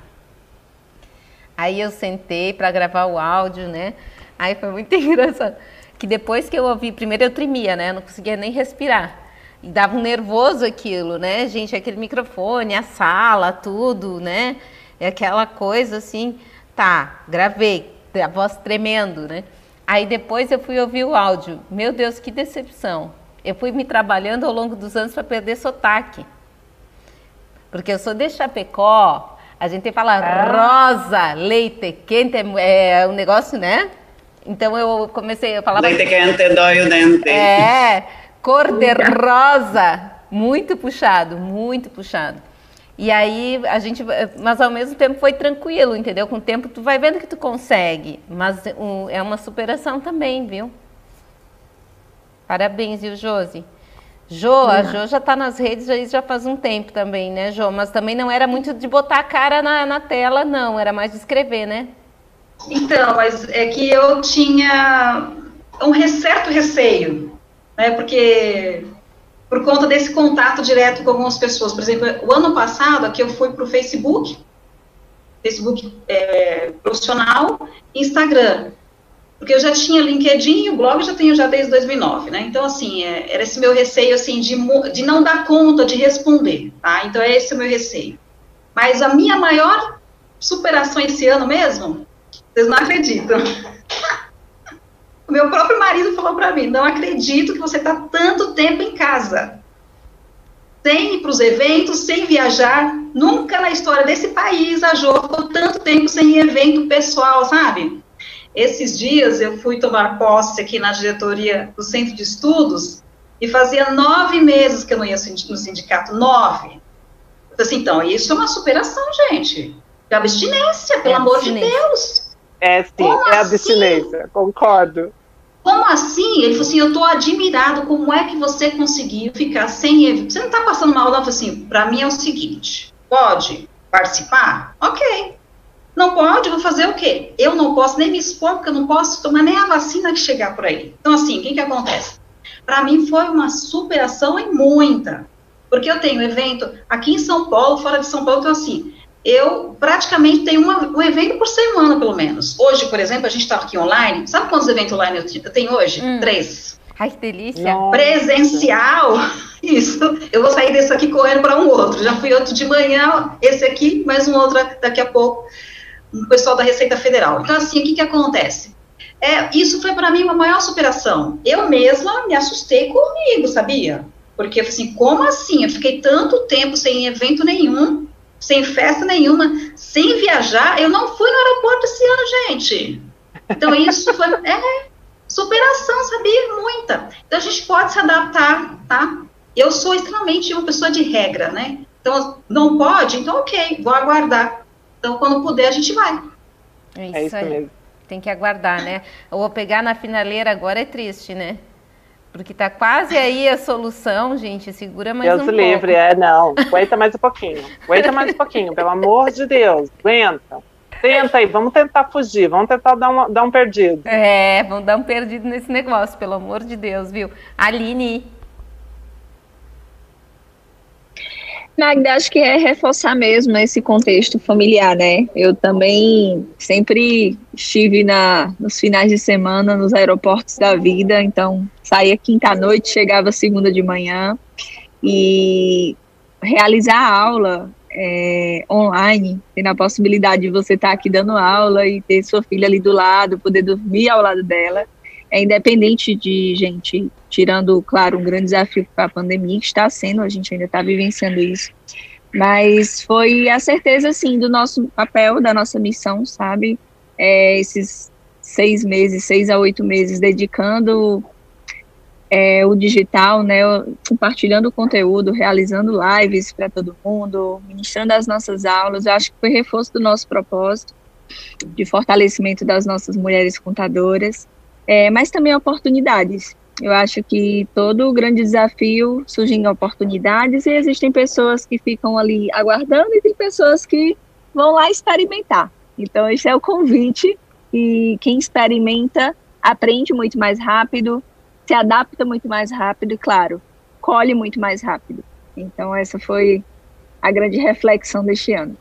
Aí eu sentei para gravar o áudio, né? Aí foi muito engraçado. Que depois que eu ouvi, primeiro eu tremia, né? Eu não conseguia nem respirar. E dava um nervoso aquilo, né, gente? Aquele microfone, a sala, tudo, né? É aquela coisa assim. Tá, gravei, a voz tremendo, né? Aí depois eu fui ouvir o áudio. Meu Deus, que decepção. Eu fui me trabalhando ao longo dos anos para perder sotaque. Porque eu sou de Chapecó, a gente fala ah. rosa, leite quente, é, um negócio, né? Então eu comecei, a falar.
Leite quente dói o dente.
É, cor de rosa, muito puxado, muito puxado. E aí a gente, mas ao mesmo tempo foi tranquilo, entendeu? Com o tempo tu vai vendo que tu consegue, mas um, é uma superação também, viu? Parabéns, viu, Josi? Jo, a Jo já está nas redes já, já faz um tempo também, né, Jo? Mas também não era muito de botar a cara na, na tela, não, era mais de escrever, né?
Então, mas é que eu tinha um certo receio, né? Porque por conta desse contato direto com algumas pessoas. Por exemplo, o ano passado, aqui eu fui para o Facebook, Facebook é, profissional, Instagram, porque eu já tinha LinkedIn e o blog já tenho já desde 2009, né? Então, assim, é, era esse meu receio, assim, de, de não dar conta de responder, tá? Então, é esse o meu receio. Mas a minha maior superação esse ano mesmo, vocês não acreditam. O meu próprio marido falou para mim: não acredito que você está tanto tempo em casa, sem ir para os eventos, sem viajar. Nunca na história desse país a Jo ficou tanto tempo sem evento pessoal, sabe? Esses dias eu fui tomar posse aqui na diretoria do Centro de Estudos e fazia nove meses que eu não ia no sindicato, nove. Eu falei assim, então, isso é uma superação, gente. É abstinência, pelo é amor abstinência. de Deus.
É sim, Como é assim? abstinência, concordo.
Como assim? Ele falou assim, eu estou admirado, como é que você conseguiu ficar sem... Você não está passando mal, não? Eu falei assim, para mim é o seguinte, pode participar? Ok. Não pode, vou fazer o quê? Eu não posso nem me expor, porque eu não posso tomar nem a vacina que chegar por aí. Então, assim, o que que acontece? Para mim foi uma superação e muita. Porque eu tenho evento aqui em São Paulo, fora de São Paulo, então assim, eu praticamente tenho uma, um evento por semana, pelo menos. Hoje, por exemplo, a gente está aqui online. Sabe quantos eventos online eu tenho hoje? Hum. Três.
Ai, que delícia.
Nossa. Presencial, isso. Eu vou sair desse aqui correndo para um outro. Já fui outro de manhã, esse aqui, mais um outro daqui a pouco. O pessoal da Receita Federal. Então, assim, o que, que acontece? É, isso foi para mim uma maior superação. Eu mesma me assustei comigo, sabia? Porque, assim, como assim? Eu fiquei tanto tempo sem evento nenhum sem festa nenhuma, sem viajar. Eu não fui no aeroporto esse ano, gente. Então, isso foi é, superação, sabia? Muita. Então, a gente pode se adaptar, tá? Eu sou extremamente uma pessoa de regra, né? Então, não pode? Então, ok, vou aguardar. Então, quando puder, a gente vai.
É isso, é isso aí. Mesmo. Tem que aguardar, né? Eu vou pegar na finaleira agora é triste, né? Porque tá quase aí a solução, gente. Segura mais
Deus
um
livre,
pouco.
é, não. Aguenta mais um pouquinho. Aguenta mais um pouquinho, pelo amor de Deus. Aguenta. Tenta aí, vamos tentar fugir, vamos tentar dar, uma, dar um perdido.
É, vamos dar um perdido nesse negócio, pelo amor de Deus, viu? Aline.
Magda, acho que é reforçar mesmo esse contexto familiar, né? Eu também sempre estive na, nos finais de semana nos aeroportos da vida, então saía quinta-noite, chegava segunda de manhã e realizar a aula é, online, tendo a possibilidade de você estar aqui dando aula e ter sua filha ali do lado, poder dormir ao lado dela, é independente de, gente, tirando, claro, um grande desafio para a pandemia, que está sendo, a gente ainda está vivenciando isso, mas foi a certeza, assim, do nosso papel, da nossa missão, sabe? É, esses seis meses, seis a oito meses, dedicando é, o digital, né, compartilhando conteúdo, realizando lives para todo mundo, ministrando as nossas aulas, eu acho que foi reforço do nosso propósito de fortalecimento das nossas mulheres contadoras, é, mas também oportunidades. Eu acho que todo grande desafio surge em oportunidades e existem pessoas que ficam ali aguardando e tem pessoas que vão lá experimentar. Então, esse é o convite e quem experimenta aprende muito mais rápido, se adapta muito mais rápido e, claro, colhe muito mais rápido. Então, essa foi a grande reflexão deste ano.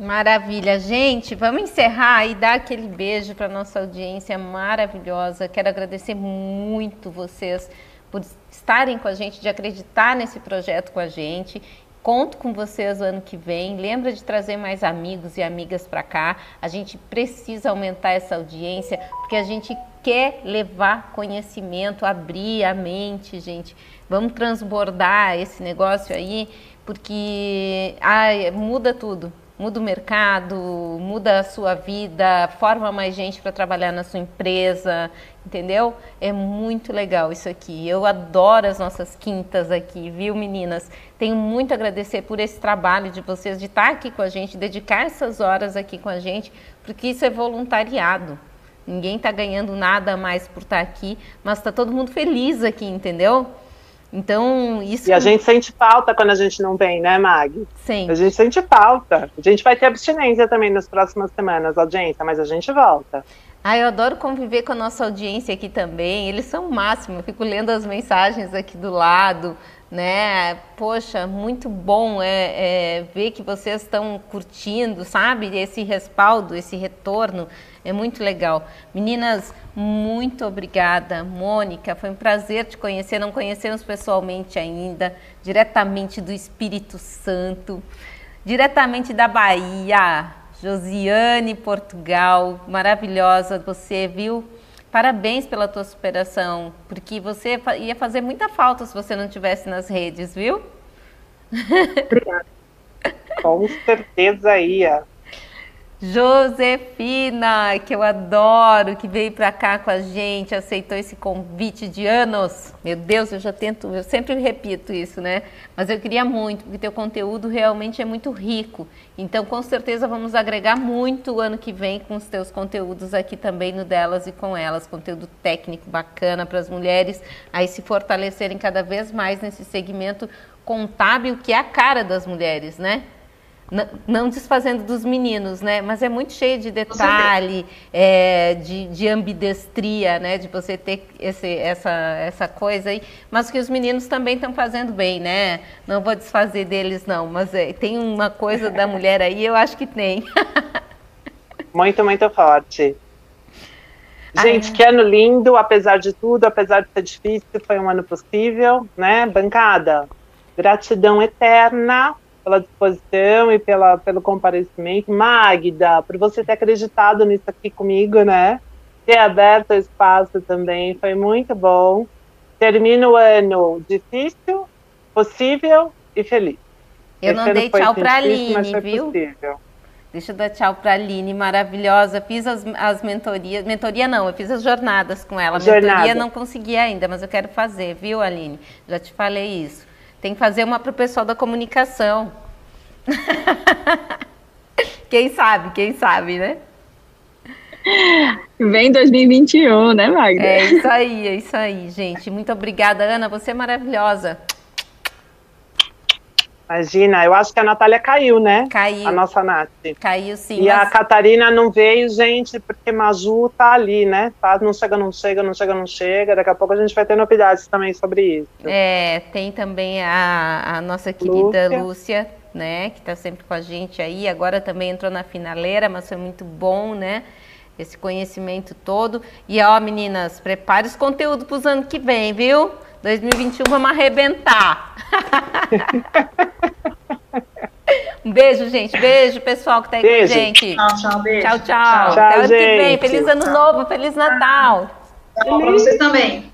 Maravilha, gente. Vamos encerrar e dar aquele beijo para nossa audiência maravilhosa. Quero agradecer muito vocês por estarem com a gente, de acreditar nesse projeto com a gente. Conto com vocês o ano que vem. Lembra de trazer mais amigos e amigas para cá. A gente precisa aumentar essa audiência porque a gente quer levar conhecimento, abrir a mente, gente. Vamos transbordar esse negócio aí porque ai, muda tudo muda o mercado, muda a sua vida, forma mais gente para trabalhar na sua empresa, entendeu? É muito legal isso aqui. Eu adoro as nossas quintas aqui, viu, meninas? Tenho muito a agradecer por esse trabalho de vocês, de estar aqui com a gente, dedicar essas horas aqui com a gente, porque isso é voluntariado. Ninguém está ganhando nada mais por estar aqui, mas está todo mundo feliz aqui, entendeu? Então, isso.
E a gente sente falta quando a gente não vem, né, Mag?
Sim.
A gente sente falta. A gente vai ter abstinência também nas próximas semanas, audiência, mas a gente volta.
Ah, eu adoro conviver com a nossa audiência aqui também. Eles são o máximo. Eu fico lendo as mensagens aqui do lado, né? Poxa, muito bom é, é ver que vocês estão curtindo, sabe? Esse respaldo, esse retorno. É muito legal. Meninas, muito obrigada. Mônica, foi um prazer te conhecer. Não conhecemos pessoalmente ainda, diretamente do Espírito Santo, diretamente da Bahia. Josiane, Portugal, maravilhosa você, viu? Parabéns pela tua superação, porque você ia fazer muita falta se você não tivesse nas redes, viu?
Obrigada.
Com certeza ia.
Josefina, que eu adoro, que veio para cá com a gente, aceitou esse convite de anos. Meu Deus, eu já tento, eu sempre repito isso, né? Mas eu queria muito, porque teu conteúdo realmente é muito rico. Então, com certeza vamos agregar muito o ano que vem com os teus conteúdos aqui também no delas e com elas, conteúdo técnico bacana para as mulheres aí se fortalecerem cada vez mais nesse segmento contábil que é a cara das mulheres, né? Não desfazendo dos meninos, né? Mas é muito cheio de detalhe, é, de, de, ambidestria, né? De você ter esse, essa, essa coisa aí. Mas que os meninos também estão fazendo bem, né? Não vou desfazer deles, não. Mas é, tem uma coisa da mulher aí, eu acho que tem.
muito, muito forte. Gente, Ai. que ano lindo, apesar de tudo, apesar de ser difícil, foi um ano possível, né? Bancada, gratidão eterna pela disposição e pela, pelo comparecimento. Magda, por você ter acreditado nisso aqui comigo, né? Ter aberto o espaço também, foi muito bom. Termina o ano difícil, possível e feliz.
Eu Esse não dei tchau para a Aline, viu? Possível. Deixa eu dar tchau para a Aline, maravilhosa. Fiz as, as mentorias, mentoria não, eu fiz as jornadas com ela. Jornada. Mentoria não consegui ainda, mas eu quero fazer, viu, Aline? Já te falei isso. Tem que fazer uma para o pessoal da comunicação. quem sabe, quem sabe, né?
Vem 2021, né, Magda?
É isso aí, é isso aí, gente. Muito obrigada, Ana. Você é maravilhosa.
Imagina, eu acho que a Natália caiu, né?
Caiu.
A nossa Nath.
Caiu sim.
E
mas...
a Catarina não veio, gente, porque Maju tá ali, né? Tá, não chega, não chega, não chega, não chega. Daqui a pouco a gente vai ter novidades também sobre isso.
É, tem também a, a nossa querida Lúcia. Lúcia, né? Que tá sempre com a gente aí. Agora também entrou na finaleira, mas foi muito bom, né? Esse conhecimento todo. E ó, meninas, prepare os conteúdos para os anos que vem, viu? 2021 vamos arrebentar. um beijo, gente. Beijo, pessoal que tá aí beijo. com a gente.
Tchau, tchau, beijo.
Tchau, tchau. tchau Até ano que vem. Feliz ano novo, feliz Natal.
Tchau, pra vocês também.